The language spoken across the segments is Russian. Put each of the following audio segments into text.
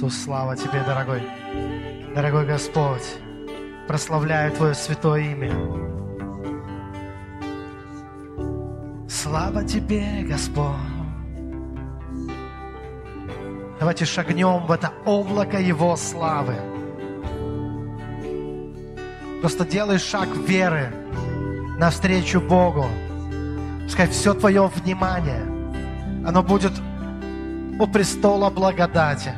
Иисус, слава Тебе, дорогой. Дорогой Господь, прославляю Твое святое имя. Слава Тебе, Господь. Давайте шагнем в это облако Его славы. Просто делай шаг веры навстречу Богу. Пускай все твое внимание, оно будет у престола благодати,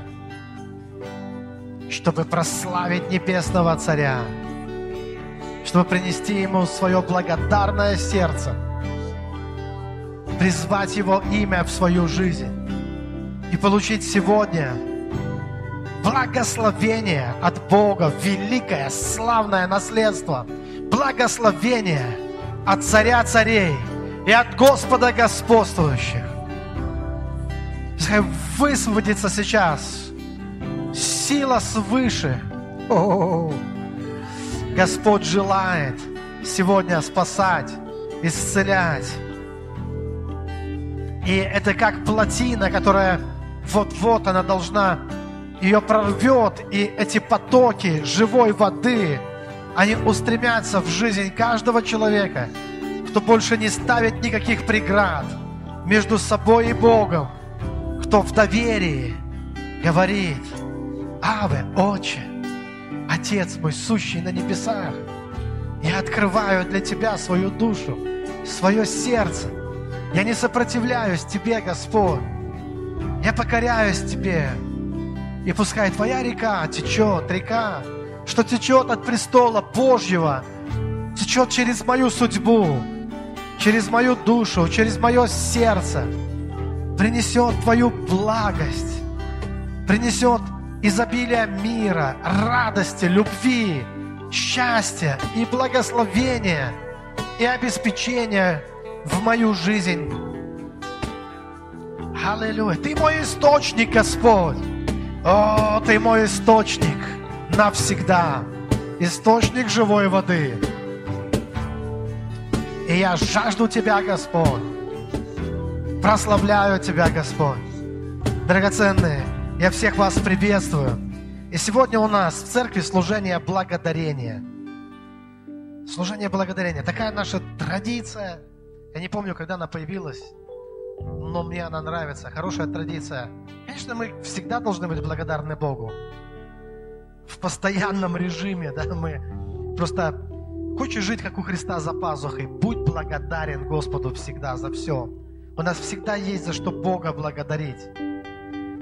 чтобы прославить Небесного Царя, чтобы принести Ему свое благодарное сердце, призвать Его имя в свою жизнь и получить сегодня благословение от Бога, великое, славное наследство, благословение от Царя Царей и от Господа Господствующих. Пускай высвободится сейчас сила свыше. О-о-о. Господь желает сегодня спасать, исцелять. И это как плотина, которая вот-вот она должна, ее прорвет, и эти потоки живой воды, они устремятся в жизнь каждого человека, кто больше не ставит никаких преград между собой и Богом, кто в доверии говорит, Аве, Отче, Отец мой, сущий на небесах, я открываю для Тебя свою душу, свое сердце. Я не сопротивляюсь Тебе, Господь. Я покоряюсь Тебе. И пускай Твоя река течет, река, что течет от престола Божьего, течет через мою судьбу, через мою душу, через мое сердце – принесет Твою благость, принесет изобилие мира, радости, любви, счастья и благословения и обеспечения в мою жизнь. Аллилуйя. Ты мой источник, Господь. О, Ты мой источник навсегда. Источник живой воды. И я жажду Тебя, Господь. Прославляю Тебя, Господь. Драгоценные, я всех вас приветствую. И сегодня у нас в церкви служение благодарения. Служение благодарения. Такая наша традиция. Я не помню, когда она появилась, но мне она нравится. Хорошая традиция. Конечно, мы всегда должны быть благодарны Богу. В постоянном режиме, да, мы просто хочешь жить, как у Христа за пазухой, будь благодарен Господу всегда за все. У нас всегда есть за что Бога благодарить.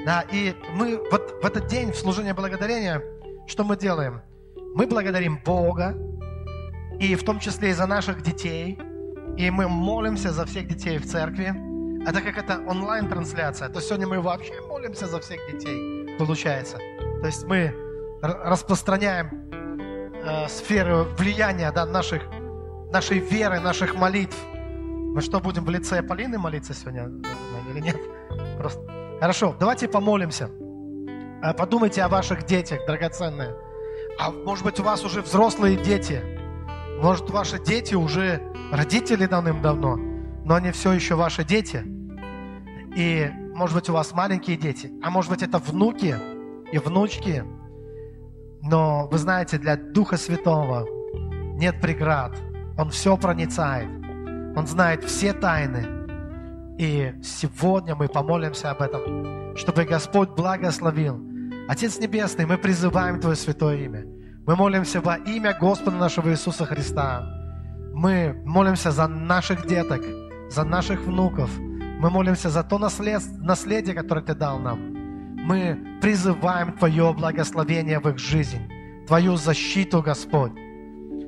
Да, и мы вот в этот день в служении благодарения, что мы делаем? Мы благодарим Бога, и в том числе и за наших детей, и мы молимся за всех детей в церкви. А так как это онлайн-трансляция, то сегодня мы вообще молимся за всех детей, получается. То есть мы распространяем э, сферу влияния да, наших, нашей веры, наших молитв – мы что, будем в лице Полины молиться сегодня или нет? Просто. Хорошо, давайте помолимся. А, подумайте о ваших детях, драгоценные. А может быть, у вас уже взрослые дети. Может, ваши дети уже родители давным-давно, но они все еще ваши дети. И, может быть, у вас маленькие дети, а может быть, это внуки и внучки. Но вы знаете, для Духа Святого нет преград. Он все проницает. Он знает все тайны. И сегодня мы помолимся об этом, чтобы Господь благословил. Отец Небесный, мы призываем Твое святое имя. Мы молимся во имя Господа нашего Иисуса Христа. Мы молимся за наших деток, за наших внуков. Мы молимся за то наследие, которое Ты дал нам. Мы призываем Твое благословение в их жизнь, Твою защиту, Господь,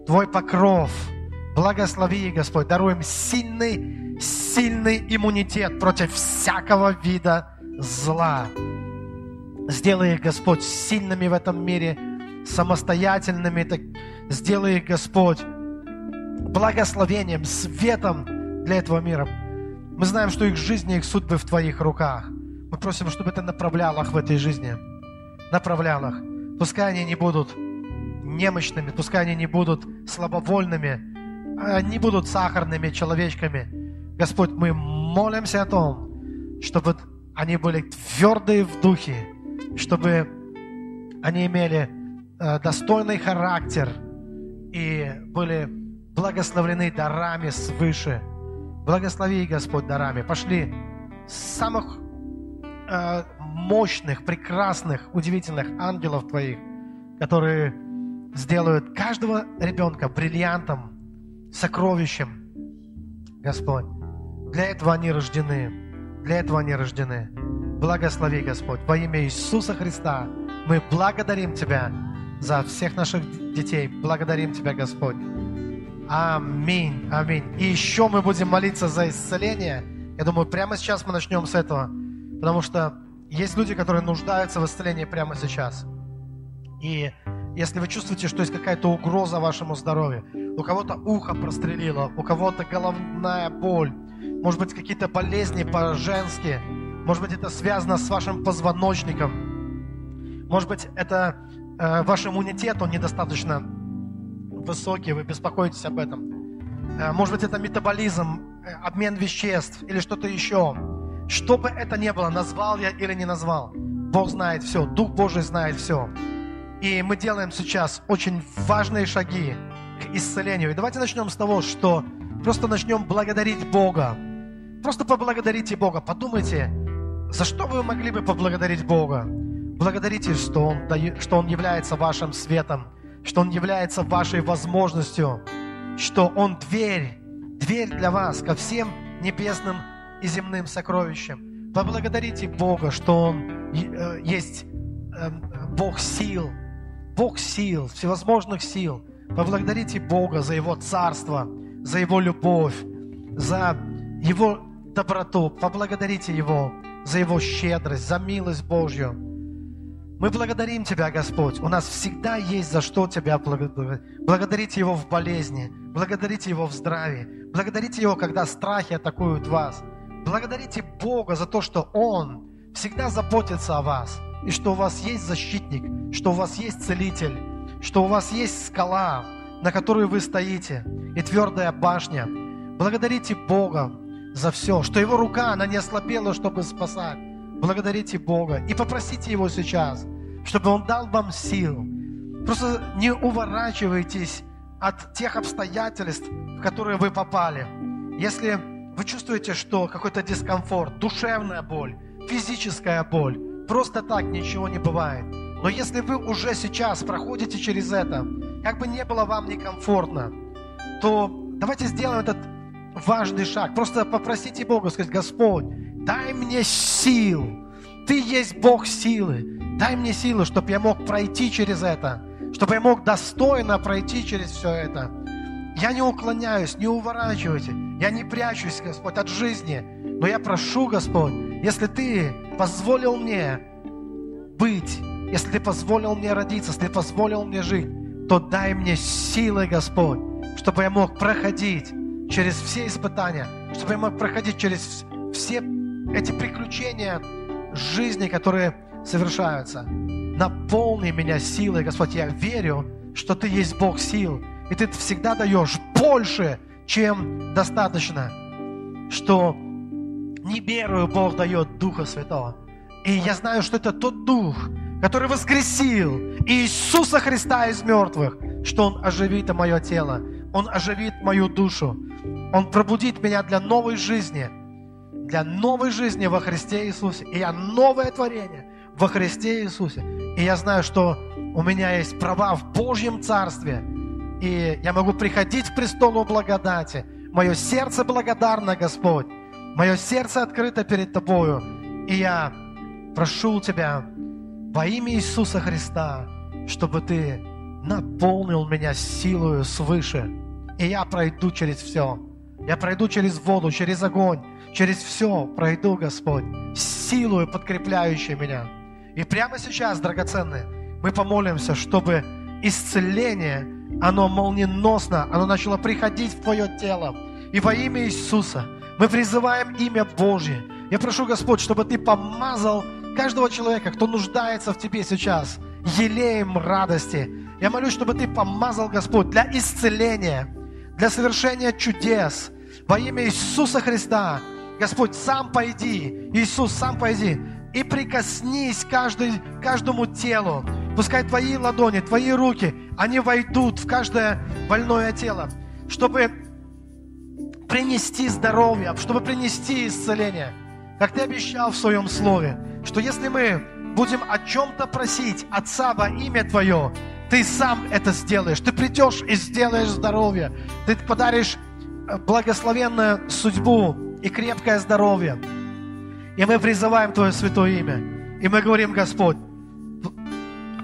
Твой покров – Благослови, Господь, даруем сильный, сильный иммунитет против всякого вида зла. Сделай их, Господь, сильными в этом мире, самостоятельными. Так сделай их, Господь, благословением, светом для этого мира. Мы знаем, что их жизнь и их судьбы в Твоих руках. Мы просим, чтобы Ты направлял их в этой жизни. Направлял их. Пускай они не будут немощными, пускай они не будут слабовольными, не будут сахарными человечками. Господь, мы молимся о том, чтобы они были твердые в духе, чтобы они имели э, достойный характер и были благословлены дарами свыше. Благослови, Господь, дарами. Пошли самых э, мощных, прекрасных, удивительных ангелов Твоих, которые сделают каждого ребенка бриллиантом, сокровищем, Господь. Для этого они рождены. Для этого они рождены. Благослови, Господь. Во имя Иисуса Христа мы благодарим Тебя за всех наших детей. Благодарим Тебя, Господь. Аминь, аминь. И еще мы будем молиться за исцеление. Я думаю, прямо сейчас мы начнем с этого. Потому что есть люди, которые нуждаются в исцелении прямо сейчас. И если вы чувствуете, что есть какая-то угроза вашему здоровью, у кого-то ухо прострелило, у кого-то головная боль, может быть, какие-то болезни по-женски, может быть, это связано с вашим позвоночником, может быть, это э, ваш иммунитет, он недостаточно высокий, вы беспокоитесь об этом. Э, может быть, это метаболизм, э, обмен веществ или что-то еще. Что бы это ни было, назвал я или не назвал, Бог знает все, Дух Божий знает все. И мы делаем сейчас очень важные шаги к исцелению. И давайте начнем с того, что просто начнем благодарить Бога. Просто поблагодарите Бога. Подумайте, за что вы могли бы поблагодарить Бога? Благодарите, что Он, что Он является вашим светом, что Он является вашей возможностью, что Он дверь, дверь для вас ко всем небесным и земным сокровищам. Поблагодарите Бога, что Он э, есть эм, Бог сил, Бог сил, всевозможных сил. Поблагодарите Бога за Его царство, за Его любовь, за Его доброту. Поблагодарите Его за Его щедрость, за милость Божью. Мы благодарим Тебя, Господь. У нас всегда есть за что Тебя благодарить. Благодарите Его в болезни, благодарите Его в здравии, благодарите Его, когда страхи атакуют вас. Благодарите Бога за то, что Он всегда заботится о вас, и что у вас есть защитник, что у вас есть целитель, что у вас есть скала, на которой вы стоите, и твердая башня. Благодарите Бога за все, что Его рука, она не ослабела, чтобы спасать. Благодарите Бога и попросите Его сейчас, чтобы Он дал вам сил. Просто не уворачивайтесь от тех обстоятельств, в которые вы попали. Если вы чувствуете, что какой-то дискомфорт, душевная боль, физическая боль, просто так ничего не бывает. Но если вы уже сейчас проходите через это, как бы не было вам некомфортно, то давайте сделаем этот важный шаг. Просто попросите Бога, сказать, Господь, дай мне сил. Ты есть Бог силы. Дай мне силы, чтобы я мог пройти через это, чтобы я мог достойно пройти через все это. Я не уклоняюсь, не уворачивайте. Я не прячусь, Господь, от жизни. Но я прошу, Господь, если Ты позволил мне быть, если Ты позволил мне родиться, если Ты позволил мне жить, то дай мне силы, Господь, чтобы я мог проходить через все испытания, чтобы я мог проходить через все эти приключения жизни, которые совершаются. Наполни меня силой, Господь. Я верю, что Ты есть Бог сил, и Ты всегда даешь больше, чем достаточно. Что не верую, Бог дает Духа Святого. И я знаю, что это тот Дух, который воскресил Иисуса Христа из мертвых, что Он оживит мое тело, Он оживит мою душу, Он пробудит меня для новой жизни, для новой жизни во Христе Иисусе. И я новое творение во Христе Иисусе. И я знаю, что у меня есть права в Божьем Царстве. И я могу приходить к престолу благодати. Мое сердце благодарно, Господь. Мое сердце открыто перед Тобою. И я прошу Тебя во имя Иисуса Христа, чтобы Ты наполнил меня силою свыше. И я пройду через все. Я пройду через воду, через огонь, через все пройду, Господь, силою подкрепляющей меня. И прямо сейчас, драгоценные, мы помолимся, чтобы исцеление, оно молниеносно, оно начало приходить в твое тело. И во имя Иисуса мы призываем имя Божье. Я прошу, Господь, чтобы Ты помазал каждого человека, кто нуждается в Тебе сейчас, елеем радости. Я молюсь, чтобы Ты помазал, Господь, для исцеления, для совершения чудес. Во имя Иисуса Христа, Господь, сам пойди, Иисус, сам пойди и прикоснись каждый, каждому телу, Пускай Твои ладони, Твои руки, они войдут в каждое больное тело, чтобы принести здоровье, чтобы принести исцеление. Как Ты обещал в Своем Слове, что если мы будем о чем-то просить Отца во имя Твое, Ты сам это сделаешь. Ты придешь и сделаешь здоровье. Ты подаришь э, благословенную судьбу и крепкое здоровье. И мы призываем Твое святое имя. И мы говорим, Господь,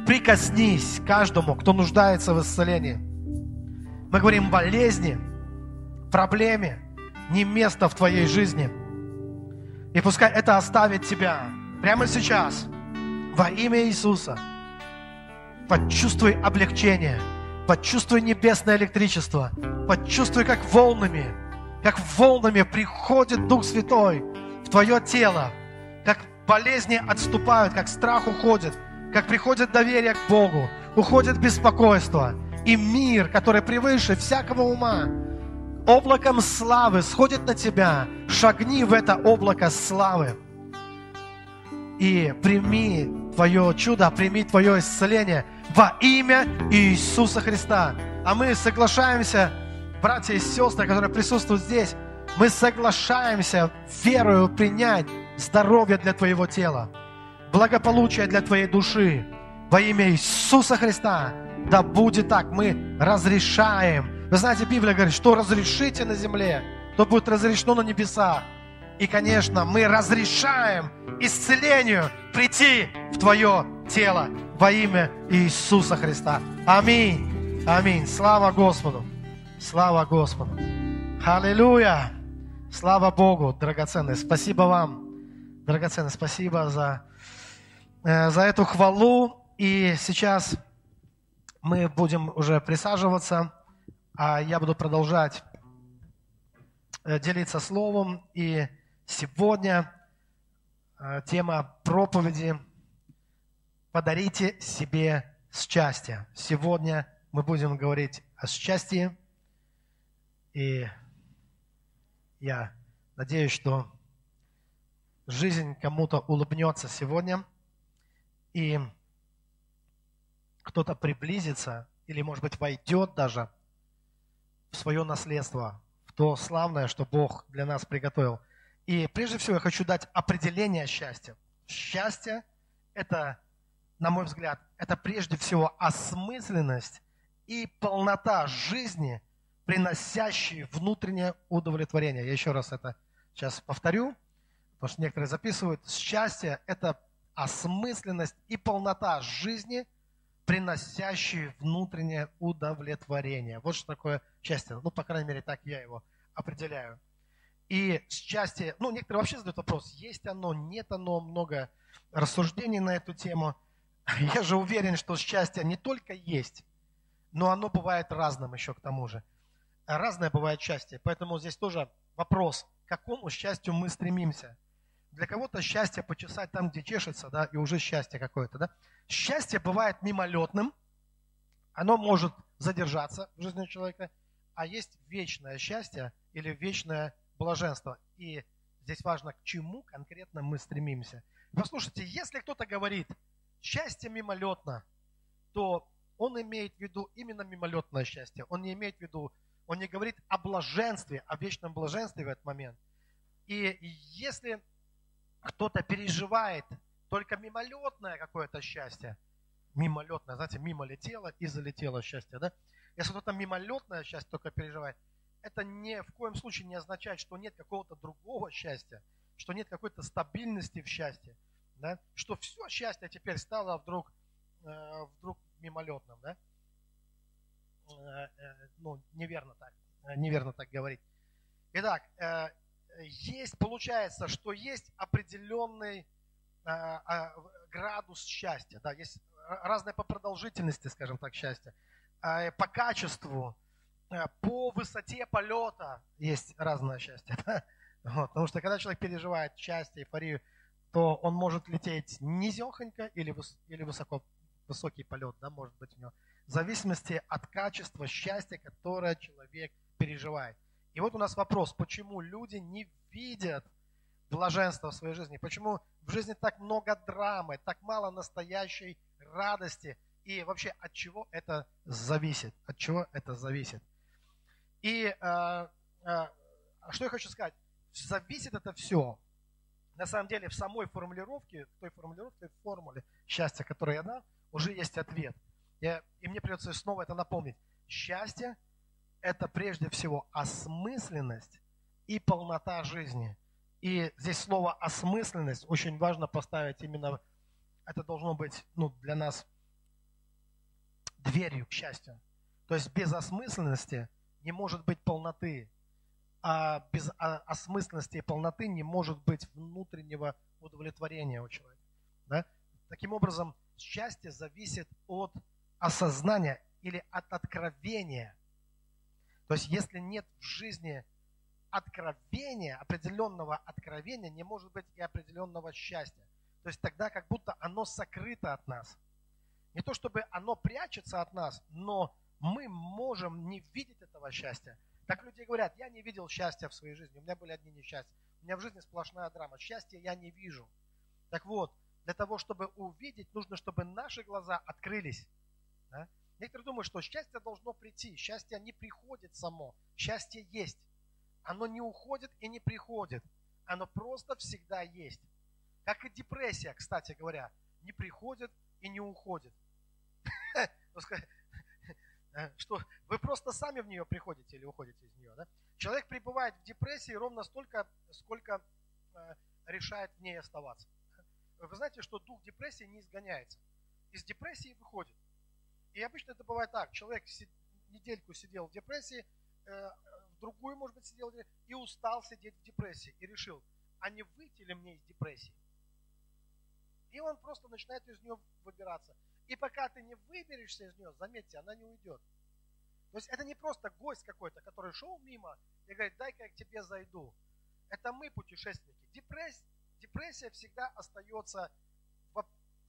прикоснись каждому, кто нуждается в исцелении. Мы говорим болезни, проблеме, не место в твоей жизни. И пускай это оставит тебя прямо сейчас, во имя Иисуса. Почувствуй облегчение, почувствуй небесное электричество, почувствуй, как волнами, как волнами приходит Дух Святой в твое тело, как болезни отступают, как страх уходит, как приходит доверие к Богу, уходит беспокойство и мир, который превыше всякого ума, облаком славы сходит на тебя. Шагни в это облако славы. И прими твое чудо, прими твое исцеление во имя Иисуса Христа. А мы соглашаемся, братья и сестры, которые присутствуют здесь, мы соглашаемся верою принять здоровье для твоего тела, благополучие для твоей души. Во имя Иисуса Христа, да будет так, мы разрешаем. Вы знаете, Библия говорит, что разрешите на земле, то будет разрешено на небесах. И, конечно, мы разрешаем исцелению прийти в твое тело во имя Иисуса Христа. Аминь. Аминь. Слава Господу. Слава Господу. Аллилуйя. Слава Богу, драгоценный. Спасибо вам, драгоценный. Спасибо за, э, за эту хвалу. И сейчас мы будем уже присаживаться, а я буду продолжать э, делиться словом. И сегодня э, тема проповеди «Подарите себе счастье». Сегодня мы будем говорить о счастье. И я надеюсь, что жизнь кому-то улыбнется сегодня, и кто-то приблизится, или, может быть, войдет даже в свое наследство, в то славное, что Бог для нас приготовил. И прежде всего я хочу дать определение счастья. Счастье – это, на мой взгляд, это прежде всего осмысленность и полнота жизни – приносящий внутреннее удовлетворение. Я еще раз это сейчас повторю, потому что некоторые записывают. Счастье – это осмысленность и полнота жизни, приносящие внутреннее удовлетворение. Вот что такое счастье. Ну, по крайней мере, так я его определяю. И счастье, ну, некоторые вообще задают вопрос, есть оно, нет оно, много рассуждений на эту тему. Я же уверен, что счастье не только есть, но оно бывает разным еще к тому же разное бывает счастье. Поэтому здесь тоже вопрос, к какому счастью мы стремимся. Для кого-то счастье почесать там, где чешется, да, и уже счастье какое-то, да. Счастье бывает мимолетным, оно может задержаться в жизни человека, а есть вечное счастье или вечное блаженство. И здесь важно, к чему конкретно мы стремимся. Послушайте, если кто-то говорит, счастье мимолетно, то он имеет в виду именно мимолетное счастье. Он не имеет в виду он не говорит о блаженстве, о вечном блаженстве в этот момент. И если кто-то переживает только мимолетное какое-то счастье, мимолетное, знаете, мимо летело и залетело счастье, да? Если кто-то мимолетное счастье только переживает, это ни в коем случае не означает, что нет какого-то другого счастья, что нет какой-то стабильности в счастье, да? что все счастье теперь стало вдруг, э, вдруг мимолетным. Да? Э, э, ну, неверно так, э, неверно так говорить. Итак, есть, получается, что есть определенный а, градус счастья, да, есть разное по продолжительности, скажем так, счастья, по качеству, по высоте полета есть разное счастье. Да? Вот, потому что когда человек переживает счастье, эйфорию, то он может лететь низехонько или, или высоко, высокий полет, да, может быть у него в зависимости от качества счастья, которое человек переживает. И вот у нас вопрос, почему люди не видят блаженства в своей жизни? Почему в жизни так много драмы, так мало настоящей радости и вообще от чего это зависит, от чего это зависит. И э, э, что я хочу сказать, зависит это все. На самом деле в самой формулировке, в той формулировке, в формуле счастья, которую я дал, уже есть ответ. Я, и мне придется снова это напомнить. Счастье – это прежде всего осмысленность и полнота жизни. И здесь слово осмысленность очень важно поставить именно, это должно быть ну, для нас дверью к счастью. То есть без осмысленности не может быть полноты, а без осмысленности и полноты не может быть внутреннего удовлетворения у человека. Да? Таким образом, счастье зависит от осознания или от откровения. То есть, если нет в жизни откровения, определенного откровения, не может быть и определенного счастья. То есть тогда как будто оно сокрыто от нас. Не то чтобы оно прячется от нас, но мы можем не видеть этого счастья. Так люди говорят, я не видел счастья в своей жизни, у меня были одни несчастья. У меня в жизни сплошная драма. Счастья я не вижу. Так вот, для того, чтобы увидеть, нужно, чтобы наши глаза открылись. Да? Некоторые думают, что счастье должно прийти. Счастье не приходит само. Счастье есть. Оно не уходит и не приходит. Оно просто всегда есть. Как и депрессия, кстати говоря, не приходит и не уходит. Э, что вы просто сами в нее приходите или уходите из нее. Да? Человек пребывает в депрессии ровно столько, сколько э, решает в ней оставаться. Вы знаете, что дух депрессии не изгоняется. Из депрессии выходит. И обычно это бывает так. Человек недельку сидел в депрессии, э, в другую, может быть, сидел и устал сидеть в депрессии. И решил, а не выйти ли мне из депрессии? И он просто начинает из нее выбираться. И пока ты не выберешься из нее, заметьте, она не уйдет. То есть это не просто гость какой-то, который шел мимо и говорит, дай-ка я к тебе зайду. Это мы путешественники. Депрессия, депрессия всегда остается в,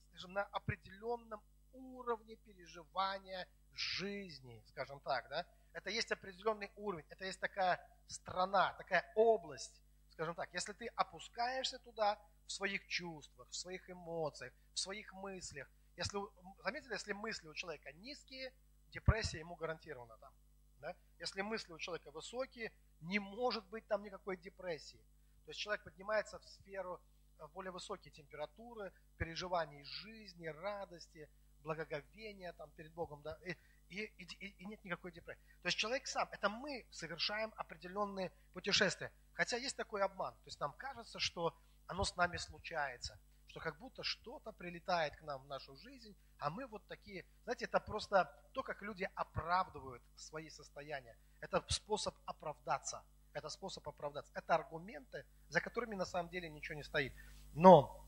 скажем, на определенном уровне переживания жизни, скажем так, да. Это есть определенный уровень, это есть такая страна, такая область, скажем так. Если ты опускаешься туда в своих чувствах, в своих эмоциях, в своих мыслях, если, заметили, если мысли у человека низкие, депрессия ему гарантирована там. Да? Если мысли у человека высокие, не может быть там никакой депрессии. То есть человек поднимается в сферу э, более высокие температуры, переживаний жизни, радости, благоговения там перед Богом, да, и, и, и, и нет никакой депрессии. То есть человек сам, это мы совершаем определенные путешествия. Хотя есть такой обман. То есть нам кажется, что оно с нами случается, что как будто что-то прилетает к нам в нашу жизнь, а мы вот такие, знаете, это просто то, как люди оправдывают свои состояния. Это способ оправдаться. Это способ оправдаться. Это аргументы, за которыми на самом деле ничего не стоит. Но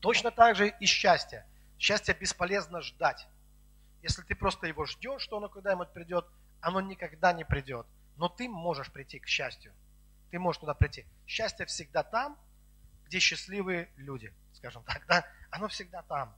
точно так же и счастье. Счастье бесполезно ждать. Если ты просто его ждешь, что оно когда-нибудь придет, оно никогда не придет. Но ты можешь прийти к счастью. Ты можешь туда прийти. Счастье всегда там, где счастливые люди, скажем так. Да? Оно всегда там.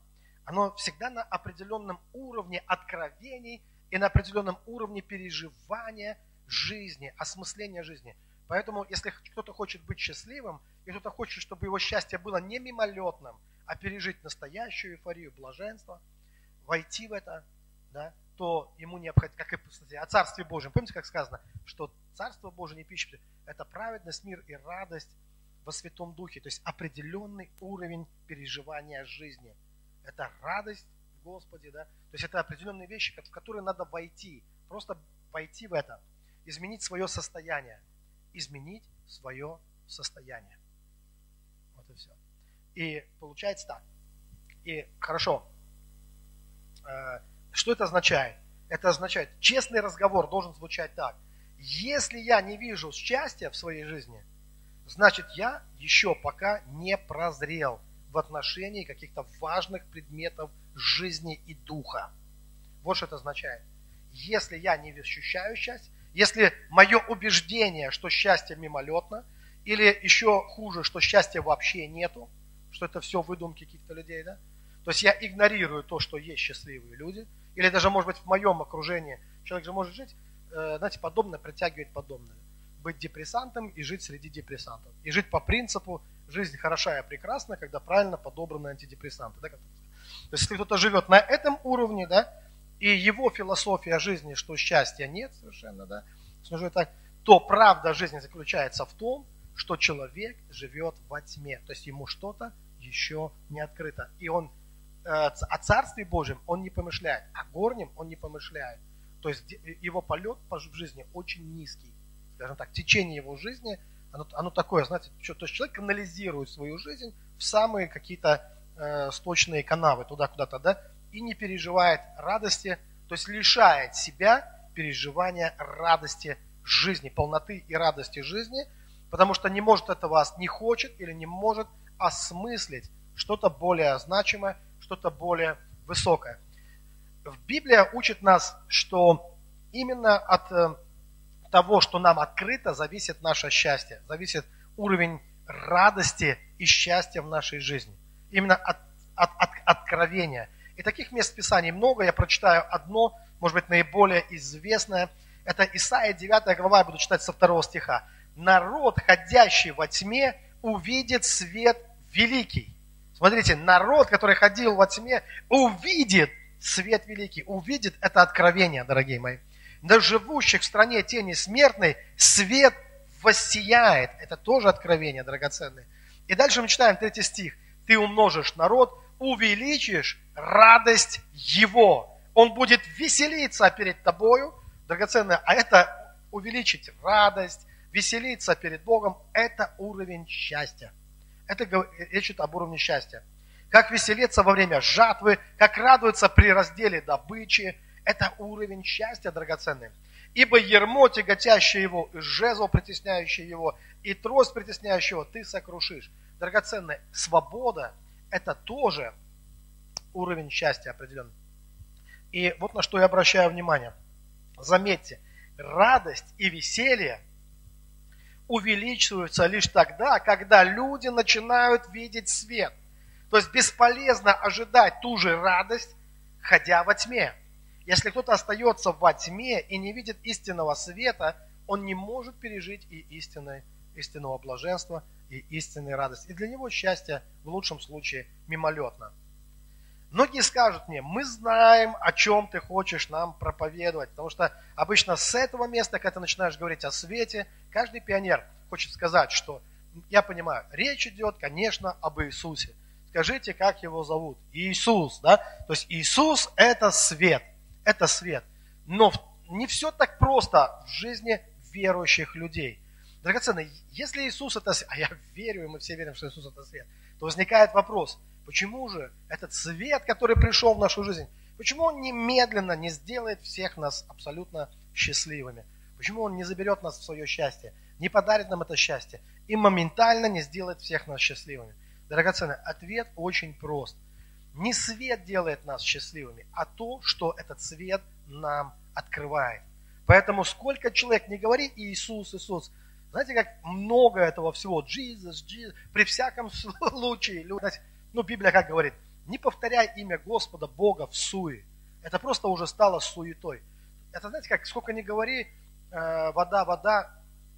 Оно всегда на определенном уровне откровений и на определенном уровне переживания жизни, осмысления жизни. Поэтому, если кто-то хочет быть счастливым, и кто-то хочет, чтобы его счастье было не мимолетным, а пережить настоящую эйфорию, блаженство, войти в это, да, то ему необходимо, как и кстати, о Царстве Божьем. Помните, как сказано, что Царство Божие не пища, это праведность, мир и радость во Святом Духе. То есть определенный уровень переживания жизни. Это радость в Господе, да. То есть это определенные вещи, в которые надо войти. Просто войти в это. Изменить свое состояние. Изменить свое состояние. Вот и все. И получается так. И хорошо. Э, что это означает? Это означает, честный разговор должен звучать так. Если я не вижу счастья в своей жизни, значит я еще пока не прозрел в отношении каких-то важных предметов жизни и духа. Вот что это означает. Если я не ощущаю счастье, если мое убеждение, что счастье мимолетно, или еще хуже, что счастья вообще нету, что это все выдумки каких-то людей, да? То есть я игнорирую то, что есть счастливые люди, или даже, может быть, в моем окружении человек же может жить, э, знаете, подобное притягивает подобное. Быть депрессантом и жить среди депрессантов. И жить по принципу жизнь хороша и прекрасна, когда правильно подобраны антидепрессанты. Да, То есть, если кто-то живет на этом уровне, да, и его философия жизни, что счастья нет совершенно, да, так, то правда жизни заключается в том, что человек живет во тьме, то есть ему что-то еще не открыто. И он э, о Царстве Божьем он не помышляет, о горнем он не помышляет. То есть его полет по жизни очень низкий. Скажем так, течение его жизни, оно, оно такое, знаете, что, то есть человек канализирует свою жизнь в самые какие-то э, сточные канавы, туда куда-то, да, и не переживает радости, то есть лишает себя переживания радости жизни, полноты и радости жизни, потому что не может этого, не хочет или не может осмыслить что-то более значимое, что-то более высокое. В Библия учит нас, что именно от э, того, что нам открыто, зависит наше счастье, зависит уровень радости и счастья в нашей жизни. Именно от, от, от откровения. И таких мест Писаний много. Я прочитаю одно, может быть, наиболее известное. Это Исаия 9 глава, я буду читать со второго стиха. «Народ, ходящий во тьме, увидит свет великий». Смотрите, народ, который ходил во тьме, увидит свет великий, увидит это откровение, дорогие мои. На живущих в стране тени смертной свет воссияет. Это тоже откровение драгоценное. И дальше мы читаем третий стих. Ты умножишь народ, увеличишь радость его. Он будет веселиться перед тобою, драгоценное, а это увеличить радость, веселиться перед Богом, это уровень счастья. Это речь идет об уровне счастья. Как веселиться во время жатвы, как радуется при разделе добычи, это уровень счастья драгоценный. Ибо ермо, тяготящее его, жезл, притесняющий его, и трость, притесняющего, ты сокрушишь. Драгоценная свобода – это тоже уровень счастья определенный. И вот на что я обращаю внимание. Заметьте, радость и веселье увеличиваются лишь тогда, когда люди начинают видеть свет. То есть бесполезно ожидать ту же радость, ходя во тьме. Если кто-то остается во тьме и не видит истинного света, он не может пережить и истинной, истинного блаженства, и истинной радости. И для него счастье в лучшем случае мимолетно. Многие скажут мне, мы знаем, о чем ты хочешь нам проповедовать, потому что обычно с этого места, когда ты начинаешь говорить о свете, каждый пионер хочет сказать, что я понимаю, речь идет, конечно, об Иисусе. Скажите, как его зовут? Иисус, да? То есть Иисус – это свет, это свет. Но не все так просто в жизни верующих людей. Драгоценный, если Иисус это свет, а я верю, и мы все верим, что Иисус это свет, то возникает вопрос – Почему же этот свет, который пришел в нашу жизнь, почему он немедленно не сделает всех нас абсолютно счастливыми? Почему он не заберет нас в свое счастье, не подарит нам это счастье и моментально не сделает всех нас счастливыми? Драгоценный, ответ очень прост. Не свет делает нас счастливыми, а то, что этот свет нам открывает. Поэтому сколько человек не говорит Иисус, Иисус, знаете, как много этого всего, Jesus, Jesus, при всяком случае, люди, ну, Библия как говорит, не повторяй имя Господа Бога в суе. Это просто уже стало суетой. Это, знаете, как сколько не говори, э, вода, вода,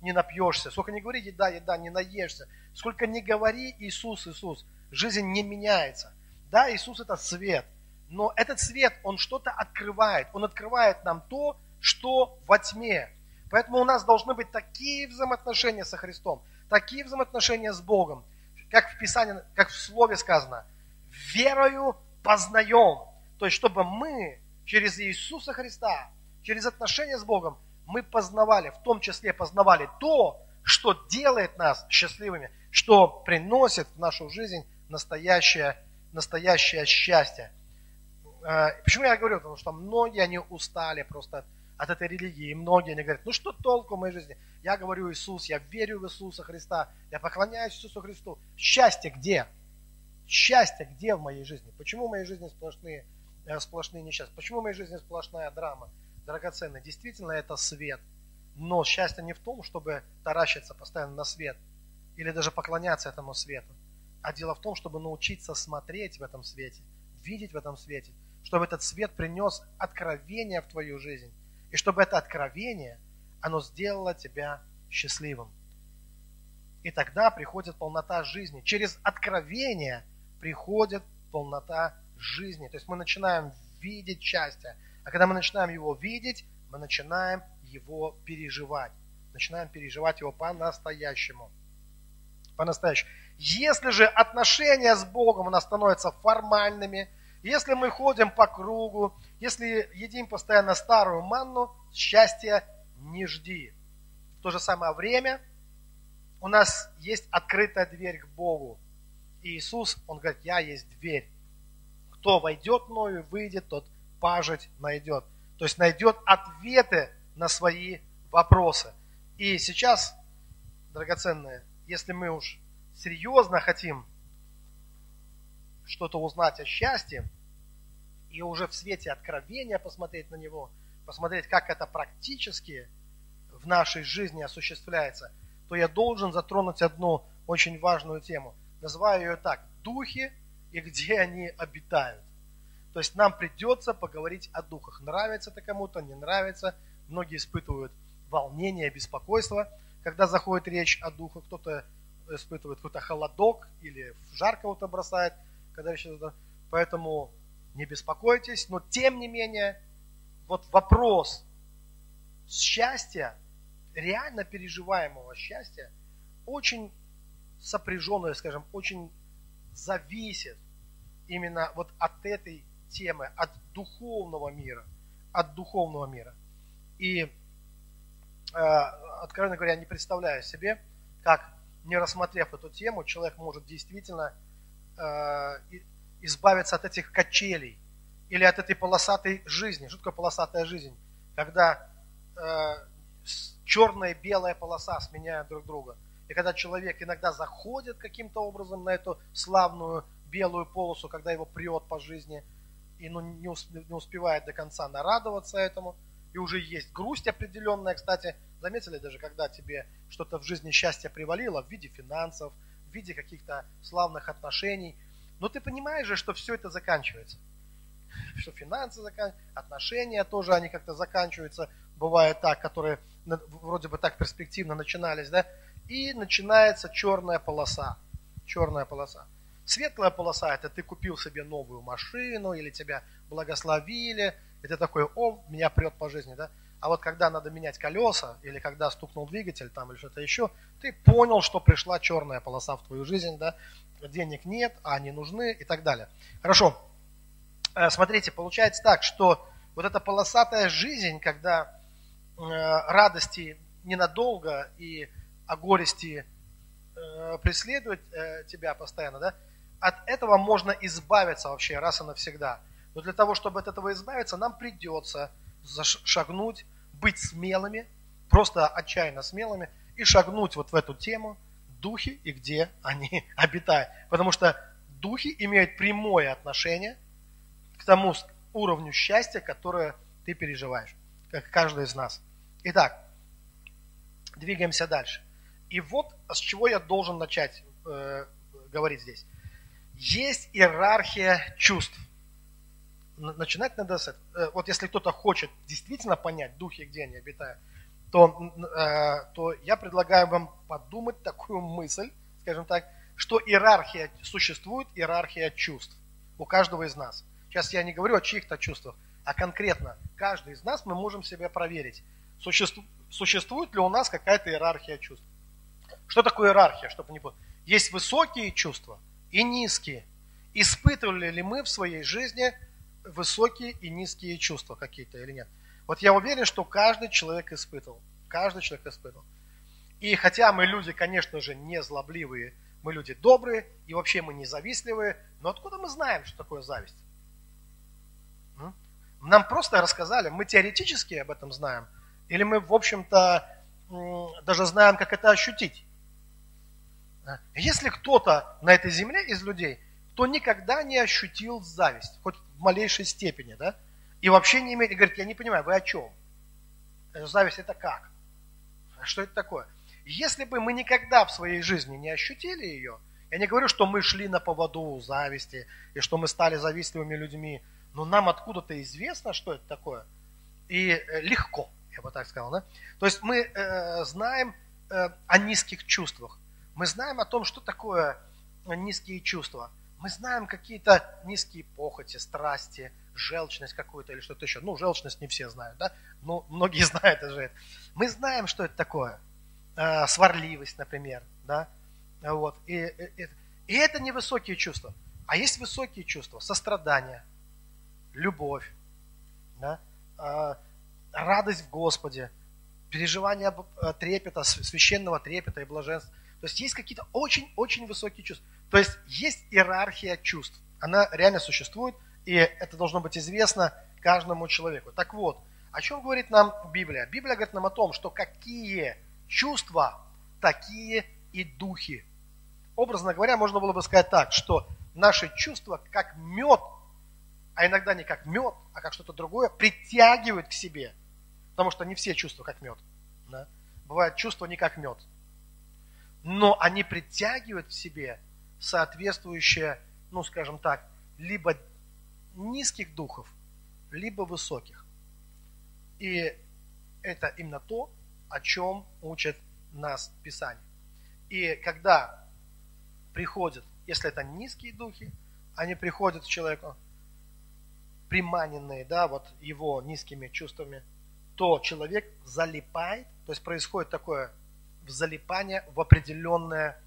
не напьешься. Сколько не говори, еда, еда, не наешься. Сколько не говори, Иисус, Иисус, жизнь не меняется. Да, Иисус это свет, но этот свет, он что-то открывает. Он открывает нам то, что во тьме. Поэтому у нас должны быть такие взаимоотношения со Христом, такие взаимоотношения с Богом, как в Писании, как в Слове сказано, верою познаем. То есть, чтобы мы через Иисуса Христа, через отношения с Богом, мы познавали, в том числе познавали то, что делает нас счастливыми, что приносит в нашу жизнь настоящее, настоящее счастье. Э, почему я говорю? Потому что многие, они устали просто от этой религии. И многие они говорят, ну что толку в моей жизни? Я говорю Иисус, я верю в Иисуса Христа, я поклоняюсь Иисусу Христу. Счастье где? Счастье где в моей жизни? Почему в моей жизни сплошные, э, сплошные несчастья? Почему в моей жизни сплошная драма? Драгоценная, действительно это свет. Но счастье не в том, чтобы таращиться постоянно на свет или даже поклоняться этому свету. А дело в том, чтобы научиться смотреть в этом свете, видеть в этом свете, чтобы этот свет принес откровение в твою жизнь и чтобы это откровение, оно сделало тебя счастливым. И тогда приходит полнота жизни. Через откровение приходит полнота жизни. То есть мы начинаем видеть счастье. А когда мы начинаем его видеть, мы начинаем его переживать. Начинаем переживать его по-настоящему. По-настоящему. Если же отношения с Богом у нас становятся формальными, если мы ходим по кругу, если едим постоянно старую манну, счастья не жди. В то же самое время у нас есть открытая дверь к Богу. И Иисус, Он говорит, я есть дверь. Кто войдет мною, выйдет, тот пажить найдет. То есть найдет ответы на свои вопросы. И сейчас, драгоценные, если мы уж серьезно хотим что-то узнать о счастье, и уже в свете откровения посмотреть на него, посмотреть, как это практически в нашей жизни осуществляется, то я должен затронуть одну очень важную тему. Называю ее так – духи и где они обитают. То есть нам придется поговорить о духах. Нравится это кому-то, не нравится. Многие испытывают волнение, беспокойство, когда заходит речь о духах. Кто-то испытывает какой-то холодок или жар кого-то бросает, когда идет. Поэтому не беспокойтесь, но тем не менее, вот вопрос счастья, реально переживаемого счастья, очень сопряженное, скажем, очень зависит именно вот от этой темы, от духовного мира, от духовного мира. И, э, откровенно говоря, не представляю себе, как, не рассмотрев эту тему, человек может действительно э, избавиться от этих качелей или от этой полосатой жизни. Что такое полосатая жизнь? Когда э, черная и белая полоса сменяют друг друга. И когда человек иногда заходит каким-то образом на эту славную белую полосу, когда его прет по жизни, и ну, не, усп- не успевает до конца нарадоваться этому, и уже есть грусть определенная, кстати, заметили даже, когда тебе что-то в жизни счастья привалило в виде финансов, в виде каких-то славных отношений, но ты понимаешь же, что все это заканчивается. Что финансы заканчиваются, отношения тоже, они как-то заканчиваются, бывает так, которые вроде бы так перспективно начинались, да, и начинается черная полоса. Черная полоса. Светлая полоса – это ты купил себе новую машину, или тебя благословили, и ты такой, о, меня прет по жизни, да? А вот когда надо менять колеса, или когда стукнул двигатель там, или что-то еще, ты понял, что пришла черная полоса в твою жизнь, да? денег нет, а они нужны и так далее. Хорошо. Э, смотрите, получается так, что вот эта полосатая жизнь, когда э, радости ненадолго и о горести э, преследует тебя постоянно, да, от этого можно избавиться вообще раз и навсегда. Но для того, чтобы от этого избавиться, нам придется шагнуть, быть смелыми, просто отчаянно смелыми, и шагнуть вот в эту тему, духи и где они обитают. Потому что духи имеют прямое отношение к тому уровню счастья, которое ты переживаешь, как каждый из нас. Итак, двигаемся дальше. И вот с чего я должен начать э, говорить здесь. Есть иерархия чувств. Начинать надо с этого. Вот если кто-то хочет действительно понять духи, где они обитают, то, э, то я предлагаю вам подумать такую мысль, скажем так, что иерархия, существует иерархия чувств у каждого из нас. Сейчас я не говорю о чьих-то чувствах, а конкретно каждый из нас мы можем себя проверить, существует, существует ли у нас какая-то иерархия чувств. Что такое иерархия, чтобы не путать? Есть высокие чувства и низкие. Испытывали ли мы в своей жизни высокие и низкие чувства какие-то или нет? Вот я уверен, что каждый человек испытывал. Каждый человек испытывал. И хотя мы люди, конечно же, не злобливые, мы люди добрые, и вообще мы не завистливые, но откуда мы знаем, что такое зависть? Нам просто рассказали, мы теоретически об этом знаем, или мы, в общем-то, даже знаем, как это ощутить. Если кто-то на этой земле из людей, кто никогда не ощутил зависть, хоть в малейшей степени, да, и вообще не имеет, говорит, я не понимаю, вы о чем? Зависть это как? Что это такое? Если бы мы никогда в своей жизни не ощутили ее, я не говорю, что мы шли на поводу зависти, и что мы стали завистливыми людьми, но нам откуда-то известно, что это такое, и э, легко, я бы так сказал, да? То есть мы э, знаем э, о низких чувствах, мы знаем о том, что такое низкие чувства. Мы знаем какие-то низкие похоти, страсти, желчность какую-то или что-то еще. Ну, желчность не все знают, да? Ну, многие знают уже Мы знаем, что это такое. Э, сварливость, например, да? Вот. И, и, и это не высокие чувства. А есть высокие чувства. Сострадание, любовь, да? Э, радость в Господе, переживание э, трепета, священного трепета и блаженства. То есть есть какие-то очень-очень высокие чувства. То есть есть иерархия чувств. Она реально существует, и это должно быть известно каждому человеку. Так вот, о чем говорит нам Библия? Библия говорит нам о том, что какие чувства, такие и духи. Образно говоря, можно было бы сказать так, что наши чувства, как мед, а иногда не как мед, а как что-то другое, притягивают к себе. Потому что не все чувства как мед. Да? Бывают чувства не как мед. Но они притягивают к себе соответствующее, ну скажем так, либо низких духов, либо высоких. И это именно то, о чем учит нас Писание. И когда приходят, если это низкие духи, они приходят к человеку, приманенные, да, вот его низкими чувствами, то человек залипает, то есть происходит такое залипание в определенное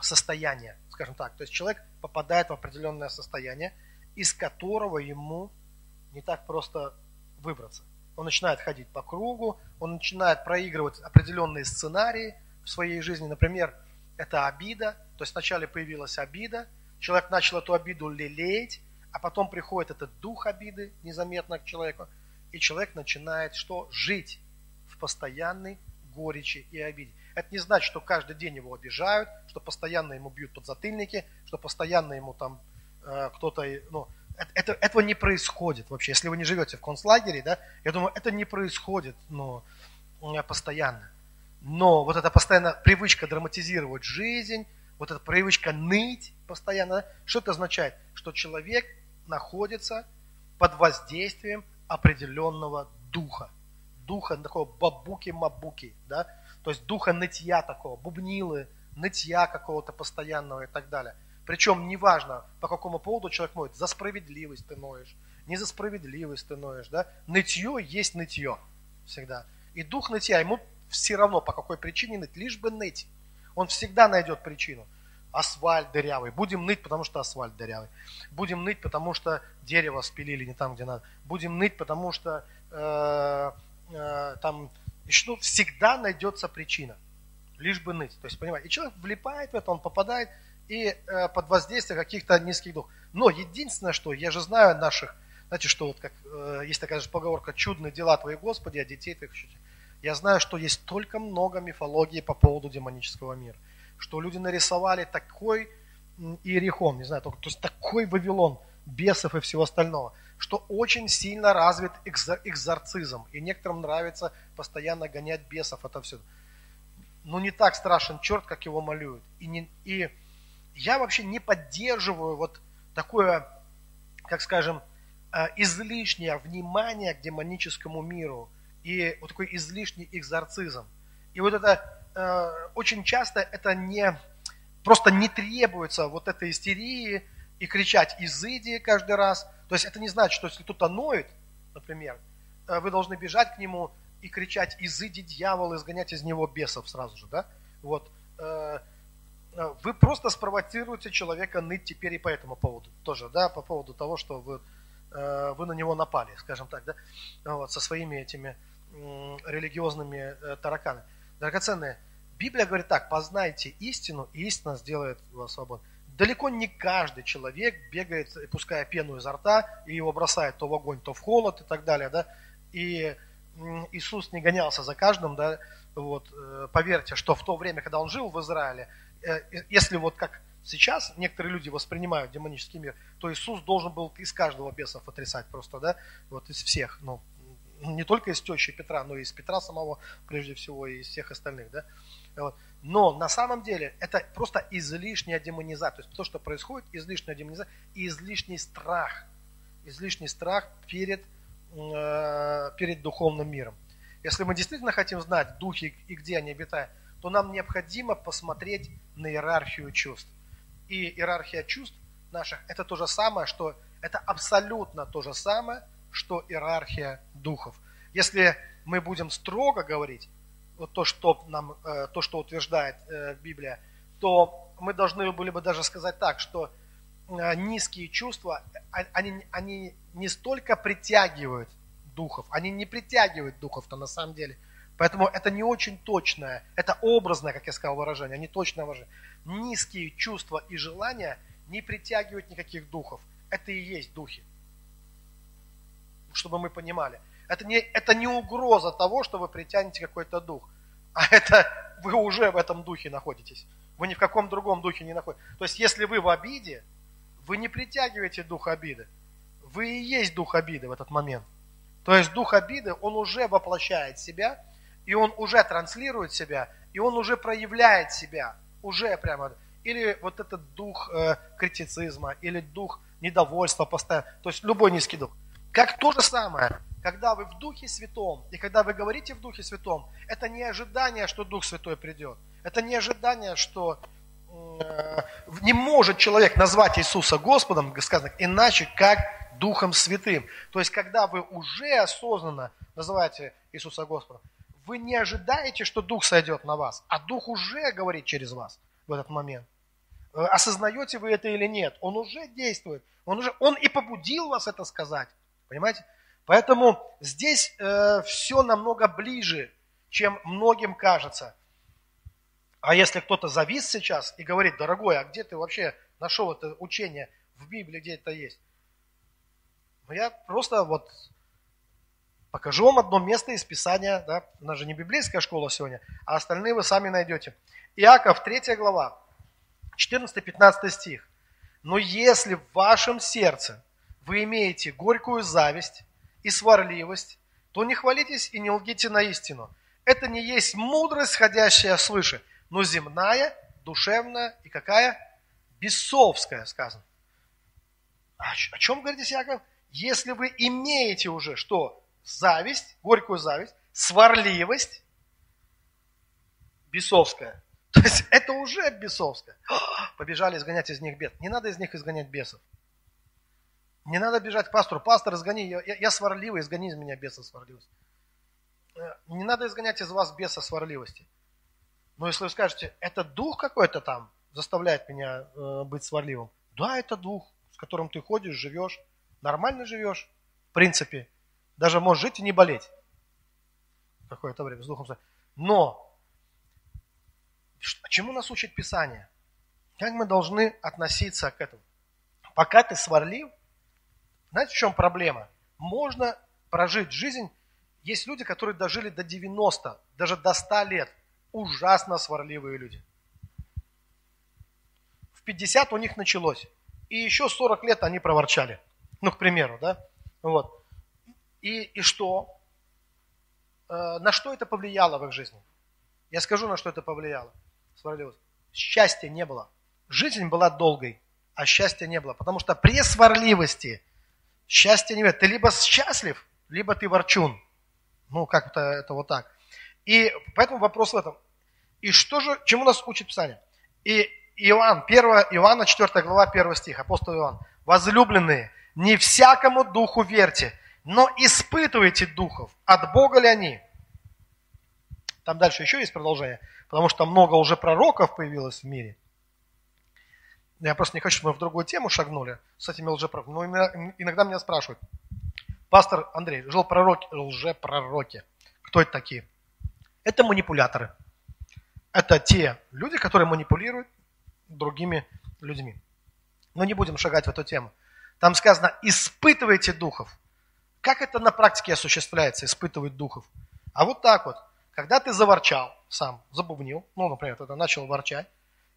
состояние, скажем так. То есть человек попадает в определенное состояние, из которого ему не так просто выбраться. Он начинает ходить по кругу, он начинает проигрывать определенные сценарии в своей жизни. Например, это обида. То есть вначале появилась обида, человек начал эту обиду лелеять, а потом приходит этот дух обиды незаметно к человеку, и человек начинает что? Жить в постоянной горечи и обиде. Это не значит, что каждый день его обижают, что постоянно ему бьют под затыльники, что постоянно ему там э, кто-то, ну, это, это, этого не происходит вообще. Если вы не живете в концлагере, да, я думаю, это не происходит, ну, постоянно. Но вот эта постоянно привычка драматизировать жизнь, вот эта привычка ныть постоянно, что это означает? Что человек находится под воздействием определенного духа. Духа такого бабуки-мабуки, да, то есть духа нытья такого, бубнилы, нытья какого-то постоянного и так далее. Причем неважно, по какому поводу человек моет, за справедливость ты ноешь, не за справедливость ты ноешь, да? Нытье есть нытье всегда. И дух нытья, ему все равно по какой причине ныть, лишь бы ныть. Он всегда найдет причину. Асфальт дырявый. Будем ныть, потому что асфальт дырявый. Будем ныть, потому что дерево спилили не там, где надо. Будем ныть, потому что э, э, там что всегда найдется причина, лишь бы ныть. То есть, понимаете, и человек влипает в это, он попадает и э, под воздействие каких-то низких духов. Но единственное, что я же знаю наших, знаете, что вот как э, есть такая же поговорка «чудные дела твои, Господи, а детей твоих чуть Я знаю, что есть столько много мифологии по поводу демонического мира, что люди нарисовали такой Иерихон, не знаю, только, то есть такой Вавилон, бесов и всего остального – что очень сильно развит экзорцизм, и некоторым нравится постоянно гонять бесов, это все. Но не так страшен черт, как его малюют. И, не, и я вообще не поддерживаю вот такое, как скажем, э, излишнее внимание к демоническому миру и вот такой излишний экзорцизм. И вот это э, очень часто это не просто не требуется вот этой истерии и кричать «изыди» каждый раз – то есть это не значит, что если кто-то ноет, например, э, вы должны бежать к нему и кричать «изыди дьявол», изгонять из него бесов сразу же, да? Вот. Э, э, вы просто спровоцируете человека ныть теперь и по этому поводу тоже, да, по поводу того, что вы, вы на него напали, скажем так, да, вот, со своими этими религиозными тараканами. Драгоценные, Библия говорит так, познайте истину, и истина сделает вас свободным далеко не каждый человек бегает, пуская пену изо рта, и его бросает то в огонь, то в холод и так далее, да, и Иисус не гонялся за каждым, да, вот, э, поверьте, что в то время, когда он жил в Израиле, э, если вот как сейчас некоторые люди воспринимают демонический мир, то Иисус должен был из каждого бесов отрицать просто, да, вот из всех, ну, не только из тещи Петра, но и из Петра самого, прежде всего, и из всех остальных, да, Но на самом деле это просто излишняя демонизация. То есть то, что происходит, излишняя демонизация и излишний страх. Излишний страх перед, э, перед духовным миром. Если мы действительно хотим знать духи и где они обитают, то нам необходимо посмотреть на иерархию чувств. И иерархия чувств наших, это то же самое, что это абсолютно то же самое, что иерархия духов. Если мы будем строго говорить, вот то, что, нам, э, то, что утверждает э, Библия, то мы должны были бы даже сказать так, что э, низкие чувства, а, они, они не столько притягивают духов, они не притягивают духов-то на самом деле. Поэтому это не очень точное, это образное, как я сказал, выражение, а не точное выражение. Низкие чувства и желания не притягивают никаких духов. Это и есть духи. Чтобы мы понимали. Это не, это не угроза того, что вы притянете какой-то дух. А это вы уже в этом духе находитесь. Вы ни в каком другом духе не находитесь. То есть, если вы в обиде, вы не притягиваете дух обиды. Вы и есть дух обиды в этот момент. То есть, дух обиды, он уже воплощает себя, и он уже транслирует себя, и он уже проявляет себя. Уже прямо. Или вот этот дух э, критицизма, или дух недовольства постоянно. То есть, любой низкий дух. Как то же самое когда вы в Духе Святом, и когда вы говорите в Духе Святом, это не ожидание, что Дух Святой придет. Это не ожидание, что э, не может человек назвать Иисуса Господом, сказано, иначе как Духом Святым. То есть, когда вы уже осознанно называете Иисуса Господом, вы не ожидаете, что Дух сойдет на вас, а Дух уже говорит через вас в этот момент. Э, осознаете вы это или нет? Он уже действует. Он, уже, он и побудил вас это сказать. Понимаете? Поэтому здесь э, все намного ближе, чем многим кажется. А если кто-то завис сейчас и говорит, дорогой, а где ты вообще нашел это учение в Библии, где это есть? Ну, я просто вот покажу вам одно место из Писания, да, у нас же не библейская школа сегодня, а остальные вы сами найдете. Иаков, 3 глава, 14-15 стих. Но если в вашем сердце вы имеете горькую зависть, и сварливость, то не хвалитесь и не лгите на истину. Это не есть мудрость, сходящая свыше, но земная, душевная и какая? Бесовская, сказано. А о чем говорит здесь Яков? Если вы имеете уже что? Зависть, горькую зависть, сварливость, бесовская. То есть это уже бесовская. Побежали изгонять из них бед. Не надо из них изгонять бесов. Не надо бежать к пастору. Пастор, изгони. Я, я, сварливый, изгони из меня беса сварливости. Э, не надо изгонять из вас беса сварливости. Но если вы скажете, это дух какой-то там заставляет меня э, быть сварливым. Да, это дух, с которым ты ходишь, живешь. Нормально живешь, в принципе. Даже можешь жить и не болеть. Какое-то время с духом. Но, чему нас учит Писание? Как мы должны относиться к этому? Пока ты сварлив, знаете, в чем проблема? Можно прожить жизнь. Есть люди, которые дожили до 90, даже до 100 лет. Ужасно сварливые люди. В 50 у них началось. И еще 40 лет они проворчали. Ну, к примеру, да? Вот. И, и что? Э, на что это повлияло в их жизни? Я скажу, на что это повлияло. Сварливость. Счастья не было. Жизнь была долгой, а счастья не было. Потому что при сварливости Счастья не нет. Ты либо счастлив, либо ты ворчун. Ну, как-то это вот так. И поэтому вопрос в этом. И что же, чему нас учит Писание? И Иоанн, 1 Иоанна, 4 глава, 1 стих, апостол Иоанн. Возлюбленные, не всякому духу верьте, но испытывайте духов, от Бога ли они. Там дальше еще есть продолжение, потому что много уже пророков появилось в мире – я просто не хочу, чтобы мы в другую тему шагнули с этими лжепророками. Но иногда меня спрашивают, пастор Андрей, жил пророки, лжепророки. Кто это такие? Это манипуляторы. Это те люди, которые манипулируют другими людьми. Но не будем шагать в эту тему. Там сказано, испытывайте духов. Как это на практике осуществляется, испытывать духов? А вот так вот, когда ты заворчал сам, забубнил, ну, например, ты начал ворчать,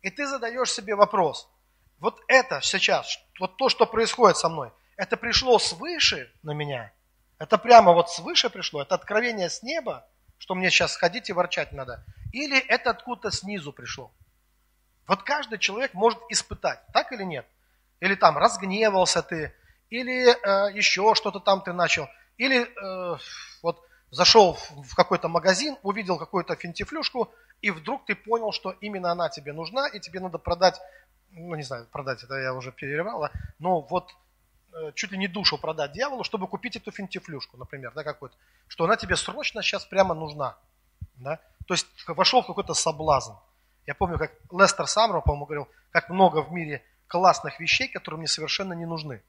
и ты задаешь себе вопрос – вот это сейчас, вот то, что происходит со мной, это пришло свыше на меня. Это прямо вот свыше пришло, это откровение с неба, что мне сейчас ходить и ворчать надо. Или это откуда-то снизу пришло. Вот каждый человек может испытать, так или нет? Или там разгневался ты, или э, еще что-то там ты начал, или э, вот зашел в какой-то магазин, увидел какую-то финтифлюшку, и вдруг ты понял, что именно она тебе нужна, и тебе надо продать ну не знаю, продать это я уже перерывала, но вот э, чуть ли не душу продать дьяволу, чтобы купить эту финтифлюшку, например, да, какую-то, что она тебе срочно сейчас прямо нужна, да, то есть вошел в какой-то соблазн. Я помню, как Лестер Самро, по-моему, говорил, как много в мире классных вещей, которые мне совершенно не нужны.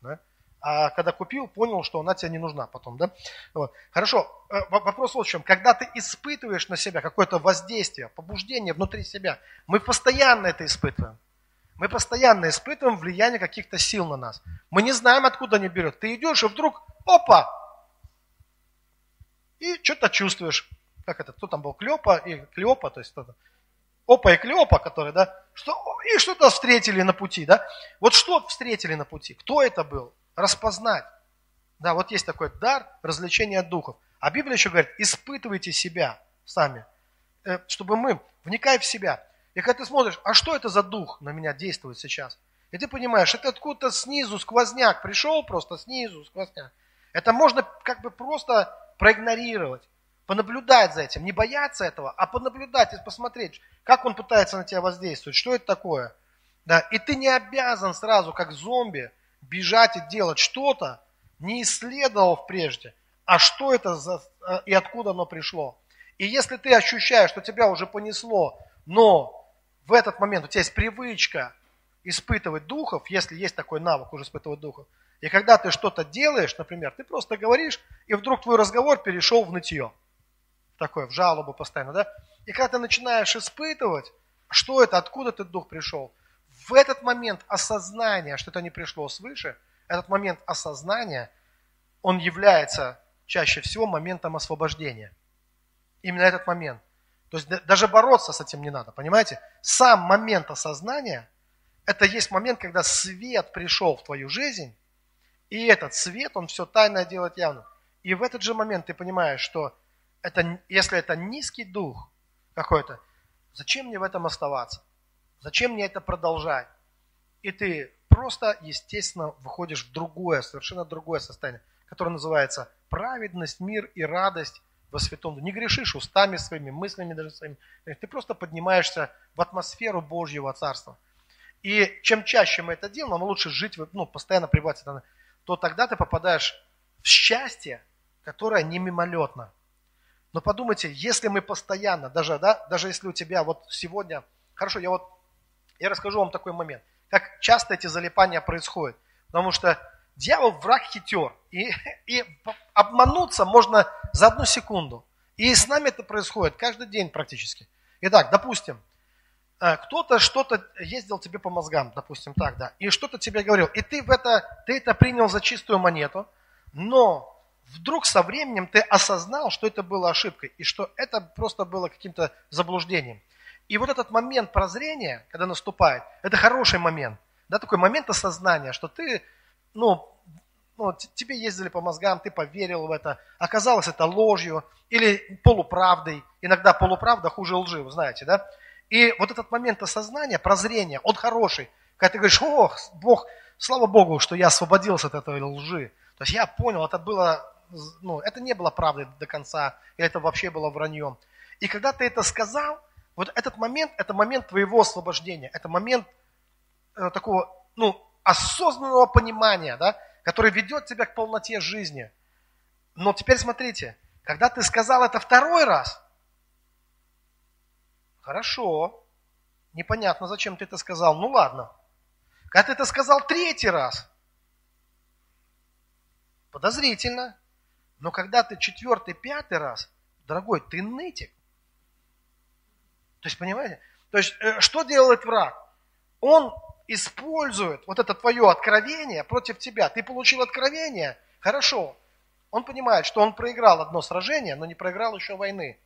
Да? А когда купил, понял, что она тебе не нужна потом. Да? Вот. Хорошо, э, вопрос вот в чем. Когда ты испытываешь на себя какое-то воздействие, побуждение внутри себя, мы постоянно это испытываем. Мы постоянно испытываем влияние каких-то сил на нас. Мы не знаем, откуда они берут. Ты идешь, и вдруг, опа! И что-то чувствуешь. Как это, кто там был, Клёпа и Клёпа, то есть кто-то. Опа и Клеопа, которые, да, что, и что-то встретили на пути, да. Вот что встретили на пути? Кто это был? Распознать. Да, вот есть такой дар развлечения духов. А Библия еще говорит, испытывайте себя сами, э, чтобы мы, вникай в себя. И когда ты смотришь, а что это за дух на меня действует сейчас? И ты понимаешь, это откуда-то снизу сквозняк пришел, просто снизу сквозняк. Это можно как бы просто проигнорировать понаблюдать за этим, не бояться этого, а понаблюдать и посмотреть, как он пытается на тебя воздействовать, что это такое. Да? И ты не обязан сразу, как зомби, бежать и делать что-то, не исследовав прежде, а что это за, а, и откуда оно пришло. И если ты ощущаешь, что тебя уже понесло, но в этот момент у тебя есть привычка испытывать духов, если есть такой навык уже испытывать духов, и когда ты что-то делаешь, например, ты просто говоришь, и вдруг твой разговор перешел в нытье такое, в жалобу постоянно, да? И когда ты начинаешь испытывать, что это, откуда этот дух пришел, в этот момент осознания, что это не пришло свыше, этот момент осознания, он является чаще всего моментом освобождения. Именно этот момент. То есть даже бороться с этим не надо, понимаете? Сам момент осознания, это есть момент, когда свет пришел в твою жизнь, и этот свет, он все тайное делает явным. И в этот же момент ты понимаешь, что это, если это низкий дух какой-то, зачем мне в этом оставаться? Зачем мне это продолжать? И ты просто, естественно, выходишь в другое, совершенно другое состояние, которое называется праведность, мир и радость во святом. Не грешишь устами своими, мыслями даже своими. Ты просто поднимаешься в атмосферу Божьего Царства. И чем чаще мы это делаем, нам лучше жить, ну, постоянно пребывать, то тогда ты попадаешь в счастье, которое не мимолетно. Но подумайте, если мы постоянно, даже, да, даже если у тебя вот сегодня, хорошо, я вот, я расскажу вам такой момент, как часто эти залипания происходят. Потому что дьявол враг хитер, и, и обмануться можно за одну секунду. И с нами это происходит каждый день практически. Итак, допустим, э, кто-то что-то ездил тебе по мозгам, допустим, так, да, и что-то тебе говорил, и ты в это, ты это принял за чистую монету, но вдруг со временем ты осознал, что это было ошибкой, и что это просто было каким-то заблуждением. И вот этот момент прозрения, когда наступает, это хороший момент. Да, такой момент осознания, что ты, ну, ну, тебе ездили по мозгам, ты поверил в это, оказалось это ложью или полуправдой. Иногда полуправда хуже лжи, вы знаете, да? И вот этот момент осознания, прозрения, он хороший. Когда ты говоришь, ох, Бог, слава Богу, что я освободился от этой лжи. То есть я понял, это было ну, это не было правдой до конца, или это вообще было враньем. И когда ты это сказал, вот этот момент, это момент твоего освобождения, это момент э, такого, ну, осознанного понимания, да, который ведет тебя к полноте жизни. Но теперь смотрите, когда ты сказал это второй раз, хорошо, непонятно, зачем ты это сказал, ну ладно. Когда ты это сказал третий раз, подозрительно. Но когда ты четвертый, пятый раз, дорогой, ты нытик. То есть, понимаете? То есть, э, что делает враг? Он использует вот это твое откровение против тебя. Ты получил откровение, хорошо. Он понимает, что он проиграл одно сражение, но не проиграл еще войны.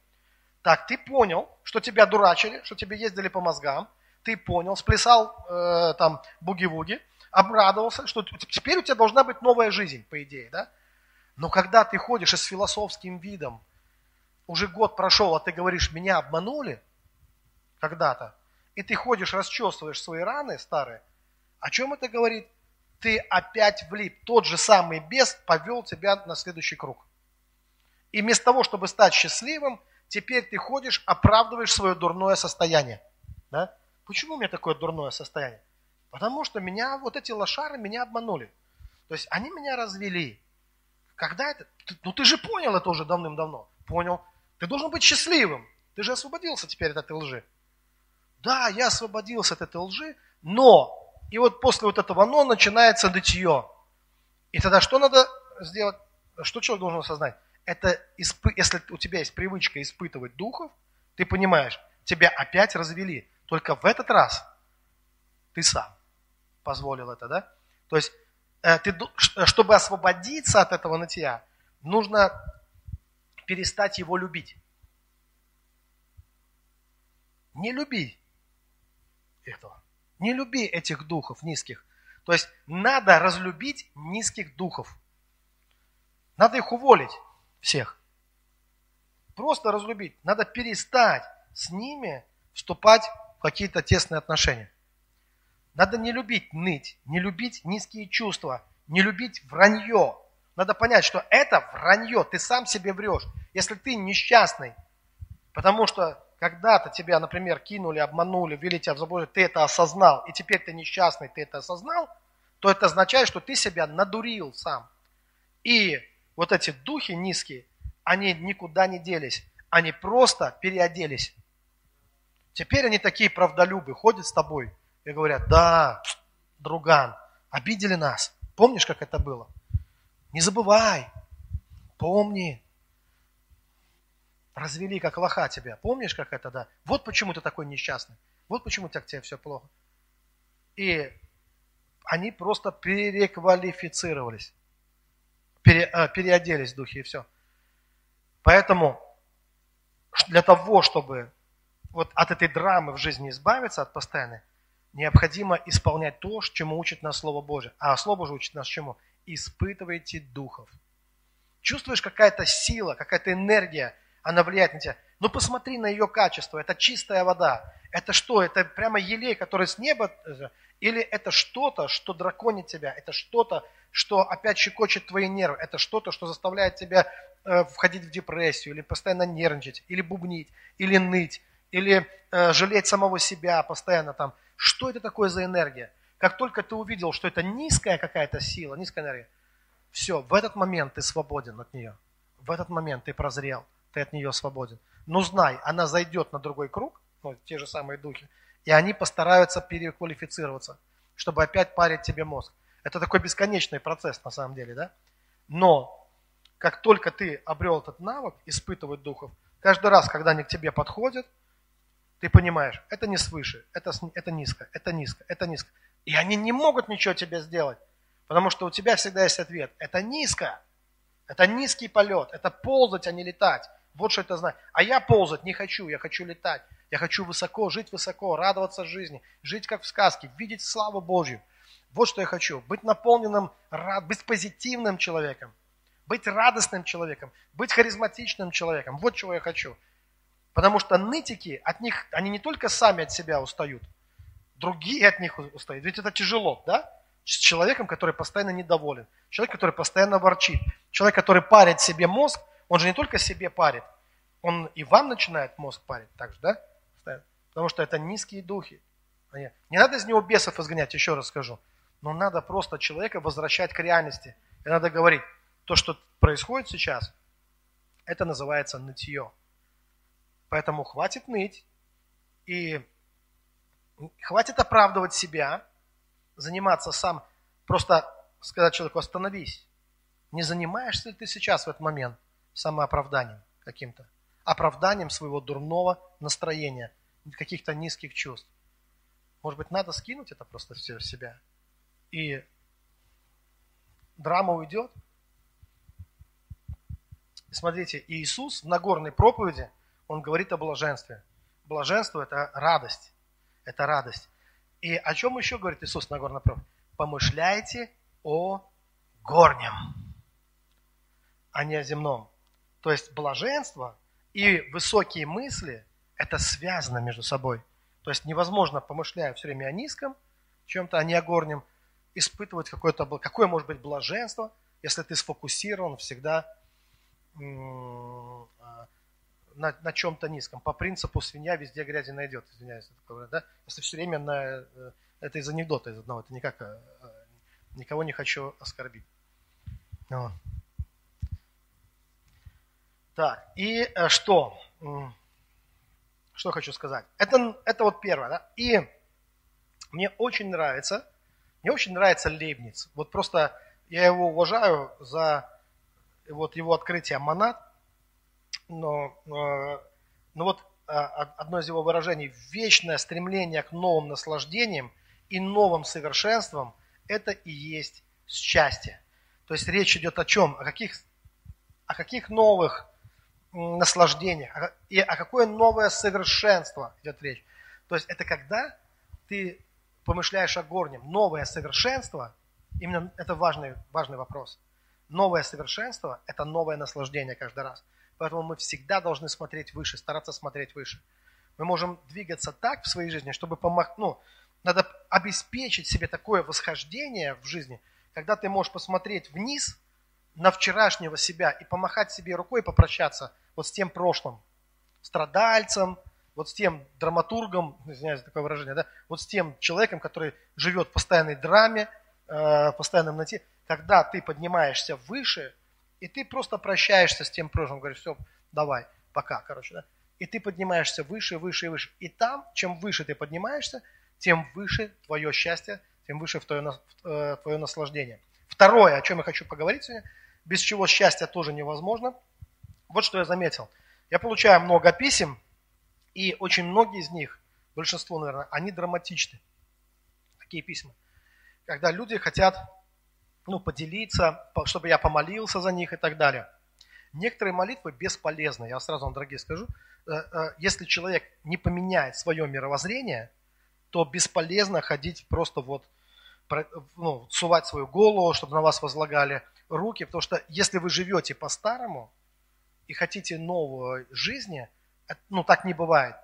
Так, ты понял, что тебя дурачили, что тебе ездили по мозгам, ты понял, сплясал э, там буги-вуги, обрадовался, что теперь у тебя должна быть новая жизнь, по идее, да? Но когда ты ходишь и с философским видом, уже год прошел, а ты говоришь, меня обманули когда-то, и ты ходишь, расчесываешь свои раны старые, о чем это говорит? Ты опять влип. Тот же самый бес повел тебя на следующий круг. И вместо того, чтобы стать счастливым, теперь ты ходишь, оправдываешь свое дурное состояние. Да? Почему у меня такое дурное состояние? Потому что меня, вот эти лошары меня обманули. То есть они меня развели. Когда это? Ну ты же понял это уже давным-давно. Понял. Ты должен быть счастливым. Ты же освободился теперь от этой лжи. Да, я освободился от этой лжи, но, и вот после вот этого но начинается нытье. И тогда что надо сделать? Что человек должен осознать? Это, если у тебя есть привычка испытывать духов, ты понимаешь, тебя опять развели. Только в этот раз ты сам позволил это, да? То есть, э, ты, чтобы освободиться от этого нытья, нужно перестать его любить. Не люби этого. Не люби этих духов низких. То есть надо разлюбить низких духов. Надо их уволить всех. Просто разлюбить. Надо перестать с ними вступать в какие-то тесные отношения. Надо не любить ныть, не любить низкие чувства, не любить вранье. Надо понять, что это вранье, ты сам себе врешь. Если ты несчастный, потому что когда-то тебя, например, кинули, обманули, ввели тебя в заблуждение, ты это осознал, и теперь ты несчастный, ты это осознал, то это означает, что ты себя надурил сам. И вот эти духи низкие, они никуда не делись, они просто переоделись. Теперь они такие правдолюбы, ходят с тобой и говорят, да, друган, обидели нас. Помнишь, как это было? Не забывай, помни. Развели как лоха тебя. Помнишь, как это, да? Вот почему ты такой несчастный. Вот почему так тебе все плохо. И они просто переквалифицировались. Пере, э, переоделись в духе и все. Поэтому для того, чтобы вот от этой драмы в жизни избавиться, от постоянной, необходимо исполнять то, чему учит нас Слово Божие. А Слово Божие учит нас чему? Испытывайте духов. Чувствуешь какая-то сила, какая-то энергия, она влияет на тебя. Ну посмотри на ее качество. Это чистая вода. Это что? Это прямо елей, который с неба? Или это что-то, что драконит тебя? Это что-то, что опять щекочет твои нервы? Это что-то, что заставляет тебя э, входить в депрессию? Или постоянно нервничать? Или бубнить? Или ныть? Или э, жалеть самого себя постоянно там? Что это такое за энергия? Как только ты увидел, что это низкая какая-то сила, низкая энергия, все, в этот момент ты свободен от нее. В этот момент ты прозрел, ты от нее свободен. Но знай, она зайдет на другой круг, ну, те же самые духи, и они постараются переквалифицироваться, чтобы опять парить тебе мозг. Это такой бесконечный процесс на самом деле, да? Но как только ты обрел этот навык испытывать духов, каждый раз, когда они к тебе подходят, ты понимаешь, это не свыше, это, это низко, это низко, это низко. И они не могут ничего тебе сделать, потому что у тебя всегда есть ответ. Это низко, это низкий полет, это ползать, а не летать. Вот что это значит. А я ползать не хочу, я хочу летать. Я хочу высоко, жить высоко, радоваться жизни, жить как в сказке, видеть славу Божью. Вот что я хочу. Быть наполненным, быть позитивным человеком, быть радостным человеком, быть харизматичным человеком. Вот чего я хочу. Потому что нытики, от них, они не только сами от себя устают, другие от них устают. Ведь это тяжело, да? С человеком, который постоянно недоволен. Человек, который постоянно ворчит. Человек, который парит себе мозг, он же не только себе парит, он и вам начинает мозг парить так же, да? Потому что это низкие духи. Не надо из него бесов изгонять, еще раз скажу. Но надо просто человека возвращать к реальности. И надо говорить, то, что происходит сейчас, это называется нытье. Поэтому хватит ныть и хватит оправдывать себя, заниматься сам, просто сказать человеку остановись. Не занимаешься ли ты сейчас в этот момент самооправданием каким-то? Оправданием своего дурного настроения – каких-то низких чувств. Может быть, надо скинуть это просто все в себя. И драма уйдет. Смотрите, Иисус в Нагорной проповеди, Он говорит о блаженстве. Блаженство – это радость. Это радость. И о чем еще говорит Иисус в Нагорной проповеди? Помышляйте о горнем, а не о земном. То есть блаженство и высокие мысли – это связано между собой. То есть невозможно, помышляя все время о низком, чем-то, а не о горнем, испытывать какое-то, какое может быть блаженство, если ты сфокусирован всегда а, на, на чем-то низком. По принципу свинья везде грязи найдет, извиняюсь. Да? Если все время на... Э, это из анекдота из одного, это никак... Э, никого не хочу оскорбить. Вот. Так, и э, что? Что хочу сказать? Это, это вот первое, да? И мне очень нравится, мне очень нравится Лейбниц. Вот просто я его уважаю за вот его открытие монад, но, но вот а, одно из его выражений – вечное стремление к новым наслаждениям и новым совершенствам – это и есть счастье. То есть речь идет о чем? О каких, о каких новых наслаждениях и о какое новое совершенство идет речь. То есть это когда ты помышляешь о горнем. Новое совершенство, именно это важный, важный вопрос. Новое совершенство – это новое наслаждение каждый раз. Поэтому мы всегда должны смотреть выше, стараться смотреть выше. Мы можем двигаться так в своей жизни, чтобы помог, ну, надо обеспечить себе такое восхождение в жизни, когда ты можешь посмотреть вниз на вчерашнего себя и помахать себе рукой и попрощаться вот с тем прошлым, страдальцем, вот с тем драматургом, извиняюсь за такое выражение, да, вот с тем человеком, который живет в постоянной драме, э, постоянном нате, когда ты поднимаешься выше, и ты просто прощаешься с тем прошлым, говоришь, все, давай, пока, короче, да, и ты поднимаешься выше, выше и выше. И там, чем выше ты поднимаешься, тем выше твое счастье, тем выше твое, э, твое наслаждение. Второе, о чем я хочу поговорить сегодня, без чего счастье тоже невозможно. Вот что я заметил. Я получаю много писем, и очень многие из них, большинство, наверное, они драматичны. Такие письма. Когда люди хотят ну, поделиться, чтобы я помолился за них и так далее. Некоторые молитвы бесполезны. Я сразу вам, дорогие, скажу. Э, э, если человек не поменяет свое мировоззрение, то бесполезно ходить просто вот, ну, сувать свою голову, чтобы на вас возлагали руки. Потому что если вы живете по-старому и хотите новой жизни – ну, так не бывает.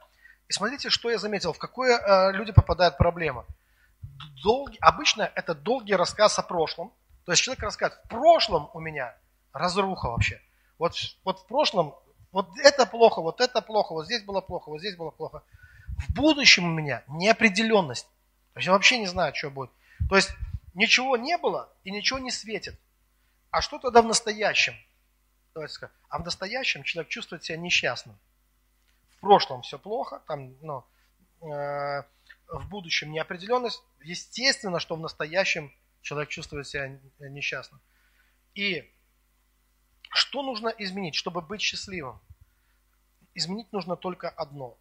И смотрите, что я заметил, в какое э, люди попадают проблемы. Долгий, обычно это долгий рассказ о прошлом. То есть человек рассказывает, в прошлом у меня разруха вообще. Вот, вот в прошлом, вот это плохо, вот это плохо, вот здесь было плохо, вот здесь было плохо. В будущем у меня неопределенность. То есть я вообще не знаю, что будет. То есть ничего не было и ничего не светит. А что тогда в настоящем? А в настоящем человек чувствует себя несчастным в прошлом все плохо, там, ну, э, в будущем неопределенность, естественно, что в настоящем человек чувствует себя несчастным. И что нужно изменить, чтобы быть счастливым? Изменить нужно только одно.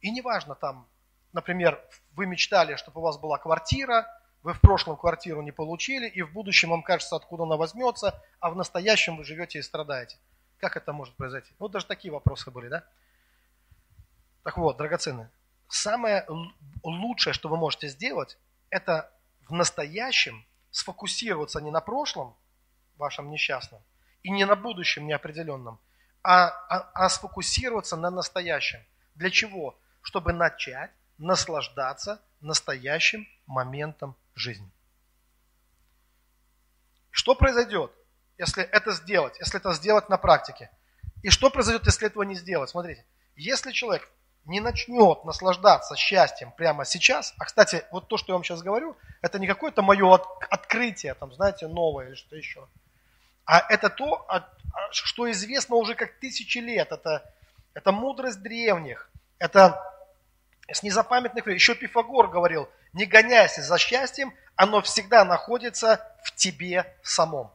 И неважно там, например, вы мечтали, чтобы у вас была квартира, вы в прошлом квартиру не получили, и в будущем вам кажется, откуда она возьмется, а в настоящем вы живете и страдаете. Как это может произойти? Ну, даже такие вопросы были, да? Так вот, драгоценные, самое лучшее, что вы можете сделать, это в настоящем сфокусироваться не на прошлом вашем несчастном и не на будущем неопределенном, а, а, а сфокусироваться на настоящем. Для чего? Чтобы начать наслаждаться настоящим моментом жизни. Что произойдет, если это сделать, если это сделать на практике? И что произойдет, если этого не сделать? Смотрите, если человек не начнет наслаждаться счастьем прямо сейчас, а, кстати, вот то, что я вам сейчас говорю, это не какое-то мое от, открытие, там, знаете, новое или что еще, а это то, что известно уже как тысячи лет, это, это мудрость древних, это с незапамятных времен. Еще Пифагор говорил, не гоняйся за счастьем, оно всегда находится в тебе самом.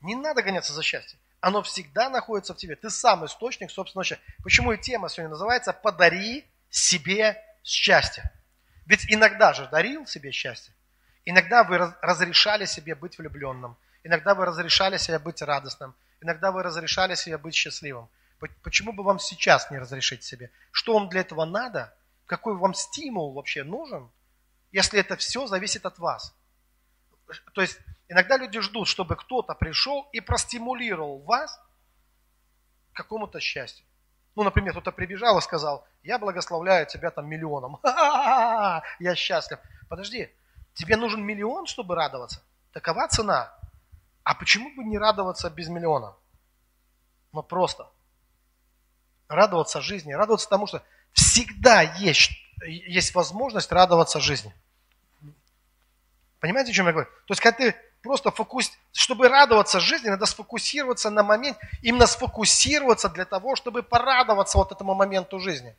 Не надо гоняться за счастьем оно всегда находится в тебе. Ты сам источник собственного счастья. Почему и тема сегодня называется «Подари себе счастье». Ведь иногда же дарил себе счастье. Иногда вы разрешали себе быть влюбленным. Иногда вы разрешали себе быть радостным. Иногда вы разрешали себе быть счастливым. Почему бы вам сейчас не разрешить себе? Что вам для этого надо? Какой вам стимул вообще нужен? Если это все зависит от вас. То есть Иногда люди ждут, чтобы кто-то пришел и простимулировал вас к какому-то счастью. Ну, например, кто-то прибежал и сказал, я благословляю тебя там миллионом. Я счастлив. Подожди, тебе нужен миллион, чтобы радоваться? Такова цена. А почему бы не радоваться без миллиона? Ну, просто. радоваться жизни, радоваться тому, что всегда есть, есть возможность радоваться жизни. Понимаете, о чем я говорю? То есть, когда ты просто фокус... Чтобы радоваться жизни, надо сфокусироваться на момент, именно сфокусироваться для того, чтобы порадоваться вот этому моменту жизни.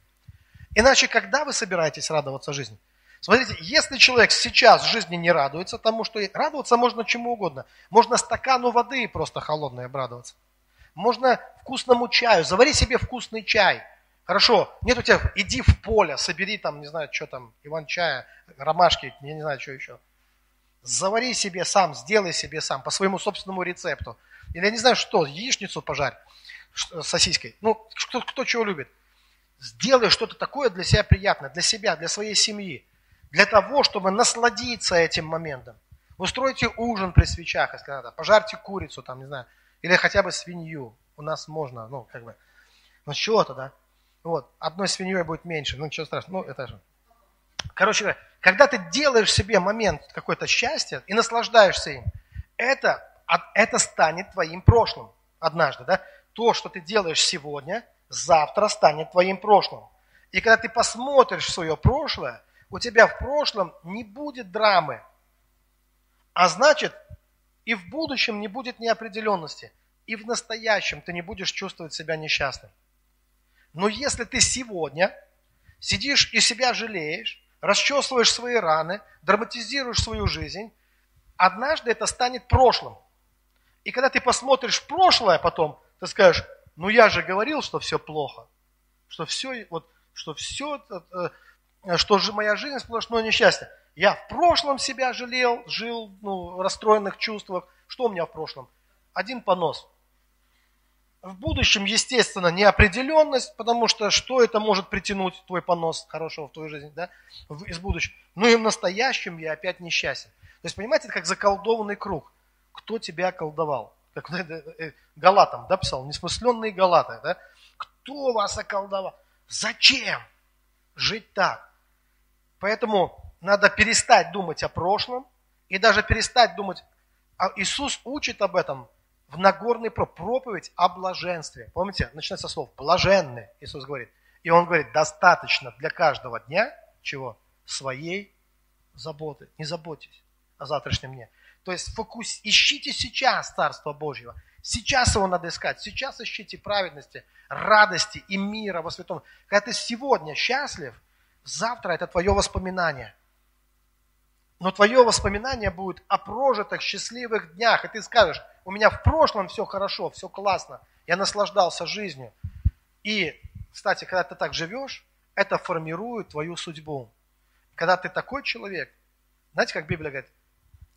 Иначе, когда вы собираетесь радоваться жизни? Смотрите, если человек сейчас в жизни не радуется тому, что радоваться можно чему угодно. Можно стакану воды просто холодной обрадоваться. Можно вкусному чаю. Завари себе вкусный чай. Хорошо, нет у тебя, иди в поле, собери там, не знаю, что там, иван-чая, ромашки, я не знаю, что еще. Завари себе сам, сделай себе сам, по своему собственному рецепту. Или я не знаю что, яичницу пожарь с сосиской. Ну, кто, кто чего любит. Сделай что-то такое для себя приятное, для себя, для своей семьи для того, чтобы насладиться этим моментом. Устройте ужин при свечах, если надо, пожарьте курицу, там, не знаю, или хотя бы свинью. У нас можно, ну, как бы, ну, чего-то, да. Вот, одной свиньей будет меньше, ну, ничего страшного, ну, это же. Короче говоря, когда ты делаешь себе момент какое-то счастья и наслаждаешься им, это, это станет твоим прошлым однажды, да. То, что ты делаешь сегодня, завтра станет твоим прошлым. И когда ты посмотришь свое прошлое, у тебя в прошлом не будет драмы. А значит, и в будущем не будет неопределенности. И в настоящем ты не будешь чувствовать себя несчастным. Но если ты сегодня сидишь и себя жалеешь, расчесываешь свои раны, драматизируешь свою жизнь, однажды это станет прошлым. И когда ты посмотришь прошлое потом, ты скажешь, ну я же говорил, что все плохо, что все, вот, что все э, что же моя жизнь сплошное несчастье. Я в прошлом себя жалел, жил ну, в расстроенных чувствах. Что у меня в прошлом? Один понос. В будущем, естественно, неопределенность, потому что что это может притянуть твой понос хорошего в твою жизнь, да, из будущего. Ну и в настоящем я опять несчастен. То есть, понимаете, это как заколдованный круг. Кто тебя колдовал? Как э, Галатам, да, писал, несмысленные Галаты, да? Кто вас околдовал? Зачем жить так? Поэтому надо перестать думать о прошлом и даже перестать думать, а Иисус учит об этом в Нагорной проповедь о блаженстве. Помните, начинается слов «блаженны», Иисус говорит. И Он говорит, достаточно для каждого дня, чего? Своей заботы. Не заботьтесь о завтрашнем дне. То есть фокус, ищите сейчас Царство Божьего. Сейчас его надо искать. Сейчас ищите праведности, радости и мира во святом. Когда ты сегодня счастлив – Завтра это твое воспоминание. Но твое воспоминание будет о прожитых счастливых днях. И ты скажешь, у меня в прошлом все хорошо, все классно. Я наслаждался жизнью. И, кстати, когда ты так живешь, это формирует твою судьбу. Когда ты такой человек, знаете, как Библия говорит,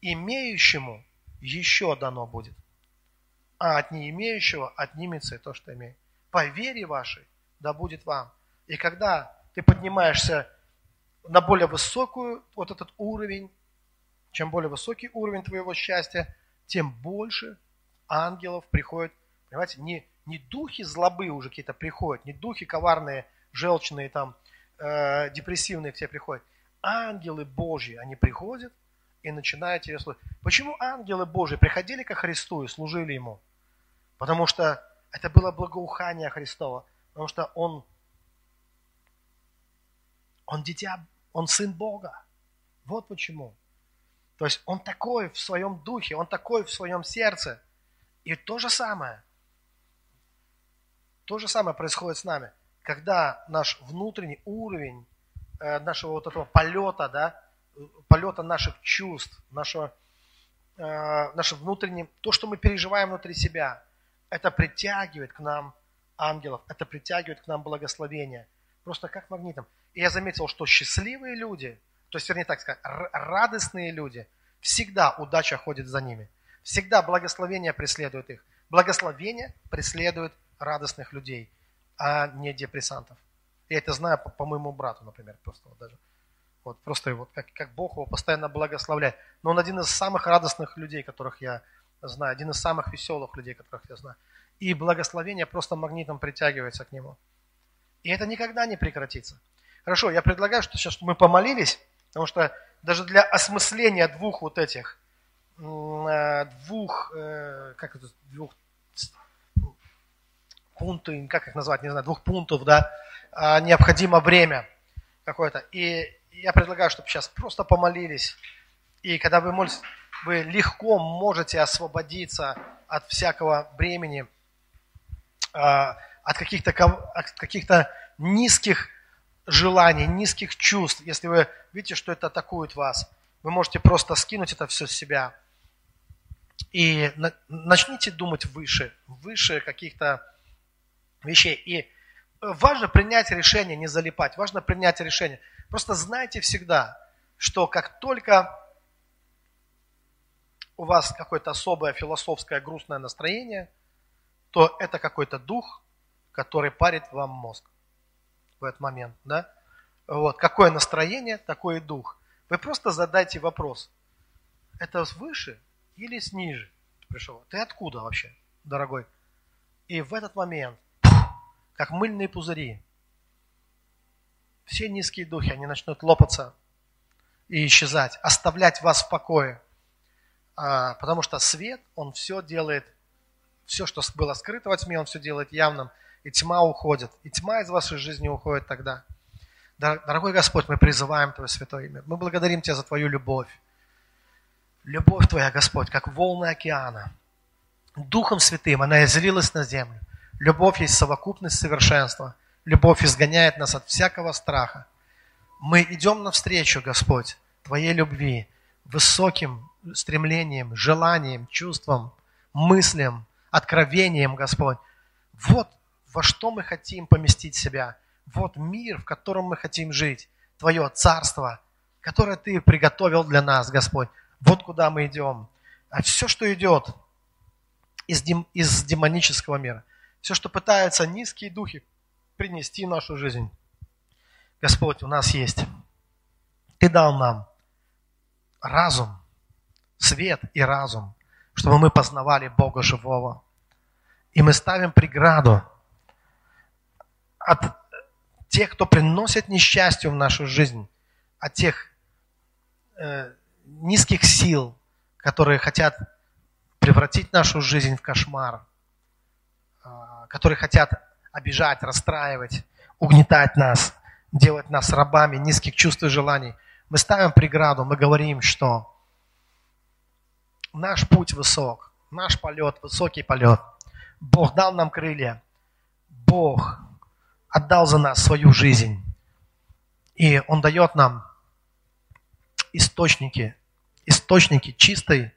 имеющему еще дано будет, а от не имеющего отнимется и то, что имеет. По вере вашей да будет вам. И когда ты поднимаешься на более высокую, вот этот уровень, чем более высокий уровень твоего счастья, тем больше ангелов приходит, понимаете, не, не духи злобы уже какие-то приходят, не духи коварные, желчные, там, э, депрессивные к тебе приходят. Ангелы Божьи, они приходят и начинают тебя служить. Почему ангелы Божьи приходили ко Христу и служили Ему? Потому что это было благоухание Христова, потому что Он он дитя, он сын Бога. Вот почему. То есть он такой в своем духе, он такой в своем сердце. И то же самое, то же самое происходит с нами. Когда наш внутренний уровень э, нашего вот этого полета, да, полета наших чувств, нашего, э, наше внутреннее, то, что мы переживаем внутри себя, это притягивает к нам ангелов, это притягивает к нам благословение. Просто как магнитом. И я заметил, что счастливые люди, то есть, вернее так сказать, радостные люди, всегда удача ходит за ними. Всегда благословение преследует их. Благословение преследует радостных людей, а не депрессантов. Я это знаю по, по моему брату, например, просто вот даже. Вот просто вот как, как Бог его постоянно благословляет. Но он один из самых радостных людей, которых я знаю, один из самых веселых людей, которых я знаю. И благословение просто магнитом притягивается к нему. И это никогда не прекратится. Хорошо, я предлагаю, что сейчас мы помолились, потому что даже для осмысления двух вот этих, э, двух, э, как это, двух пункты, как их назвать, не знаю, двух пунктов, да, а, необходимо время какое-то. И я предлагаю, чтобы сейчас просто помолились. И когда вы молитесь, вы легко можете освободиться от всякого бремени, а, от каких-то от каких-то низких желаний, низких чувств. Если вы видите, что это атакует вас, вы можете просто скинуть это все с себя. И начните думать выше, выше каких-то вещей. И важно принять решение, не залипать. Важно принять решение. Просто знайте всегда, что как только у вас какое-то особое философское грустное настроение, то это какой-то дух, который парит вам мозг в этот момент. Да? Вот. Какое настроение, такой и дух. Вы просто задайте вопрос. Это выше или ниже пришел? Ты откуда вообще, дорогой? И в этот момент, как мыльные пузыри, все низкие духи, они начнут лопаться и исчезать, оставлять вас в покое. А, потому что свет, он все делает, все, что было скрыто во тьме, он все делает явным, и тьма уходит. И тьма из вашей жизни уходит тогда. Дорогой Господь, мы призываем Твое святое имя. Мы благодарим Тебя за Твою любовь. Любовь Твоя, Господь, как волны океана. Духом Святым она излилась на землю. Любовь есть совокупность совершенства. Любовь изгоняет нас от всякого страха. Мы идем навстречу, Господь, Твоей любви, высоким стремлением, желанием, чувством, мыслям, откровением, Господь. Вот во что мы хотим поместить себя – вот мир, в котором мы хотим жить, Твое царство, которое Ты приготовил для нас, Господь. Вот куда мы идем. А все, что идет из, дем, из демонического мира, все, что пытаются низкие духи принести в нашу жизнь, Господь, у нас есть. Ты дал нам разум, свет и разум, чтобы мы познавали Бога живого. И мы ставим преграду от тех, кто приносит несчастье в нашу жизнь, от тех э, низких сил, которые хотят превратить нашу жизнь в кошмар, э, которые хотят обижать, расстраивать, угнетать нас, делать нас рабами низких чувств и желаний. Мы ставим преграду, мы говорим, что наш путь высок, наш полет, высокий полет. Бог дал нам крылья. Бог отдал за нас свою жизнь. И Он дает нам источники, источники чистой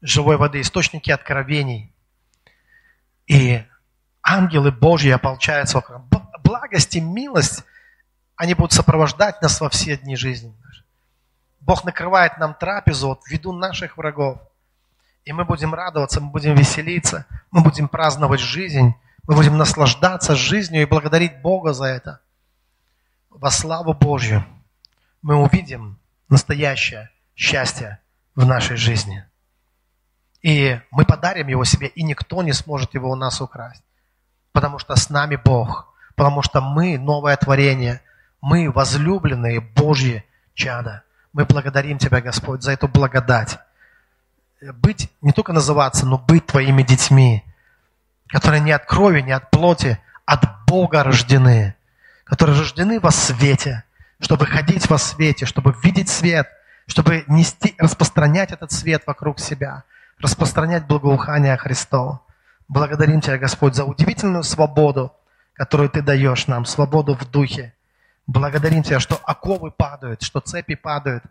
живой воды, источники откровений. И ангелы Божьи ополчаются вокруг. Благость и милость, они будут сопровождать нас во все дни жизни. Бог накрывает нам трапезу от виду наших врагов. И мы будем радоваться, мы будем веселиться, мы будем праздновать жизнь, мы будем наслаждаться жизнью и благодарить Бога за это. Во славу Божью мы увидим настоящее счастье в нашей жизни. И мы подарим его себе, и никто не сможет его у нас украсть. Потому что с нами Бог. Потому что мы новое творение. Мы возлюбленные Божьи чада. Мы благодарим Тебя, Господь, за эту благодать. Быть, не только называться, но быть Твоими детьми которые не от крови, не от плоти, от Бога рождены, которые рождены во свете, чтобы ходить во свете, чтобы видеть свет, чтобы нести, распространять этот свет вокруг себя, распространять благоухание Христова. Благодарим Тебя, Господь, за удивительную свободу, которую Ты даешь нам, свободу в духе. Благодарим Тебя, что оковы падают, что цепи падают,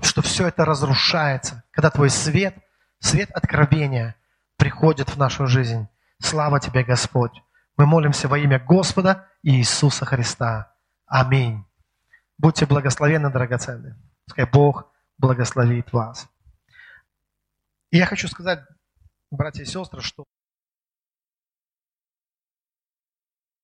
что все это разрушается, когда Твой свет, свет откровения приходит в нашу жизнь. Слава Тебе, Господь. Мы молимся во имя Господа Иисуса Христа. Аминь. Будьте благословенны, драгоценные. Пускай Бог благословит вас. И я хочу сказать, братья и сестры, что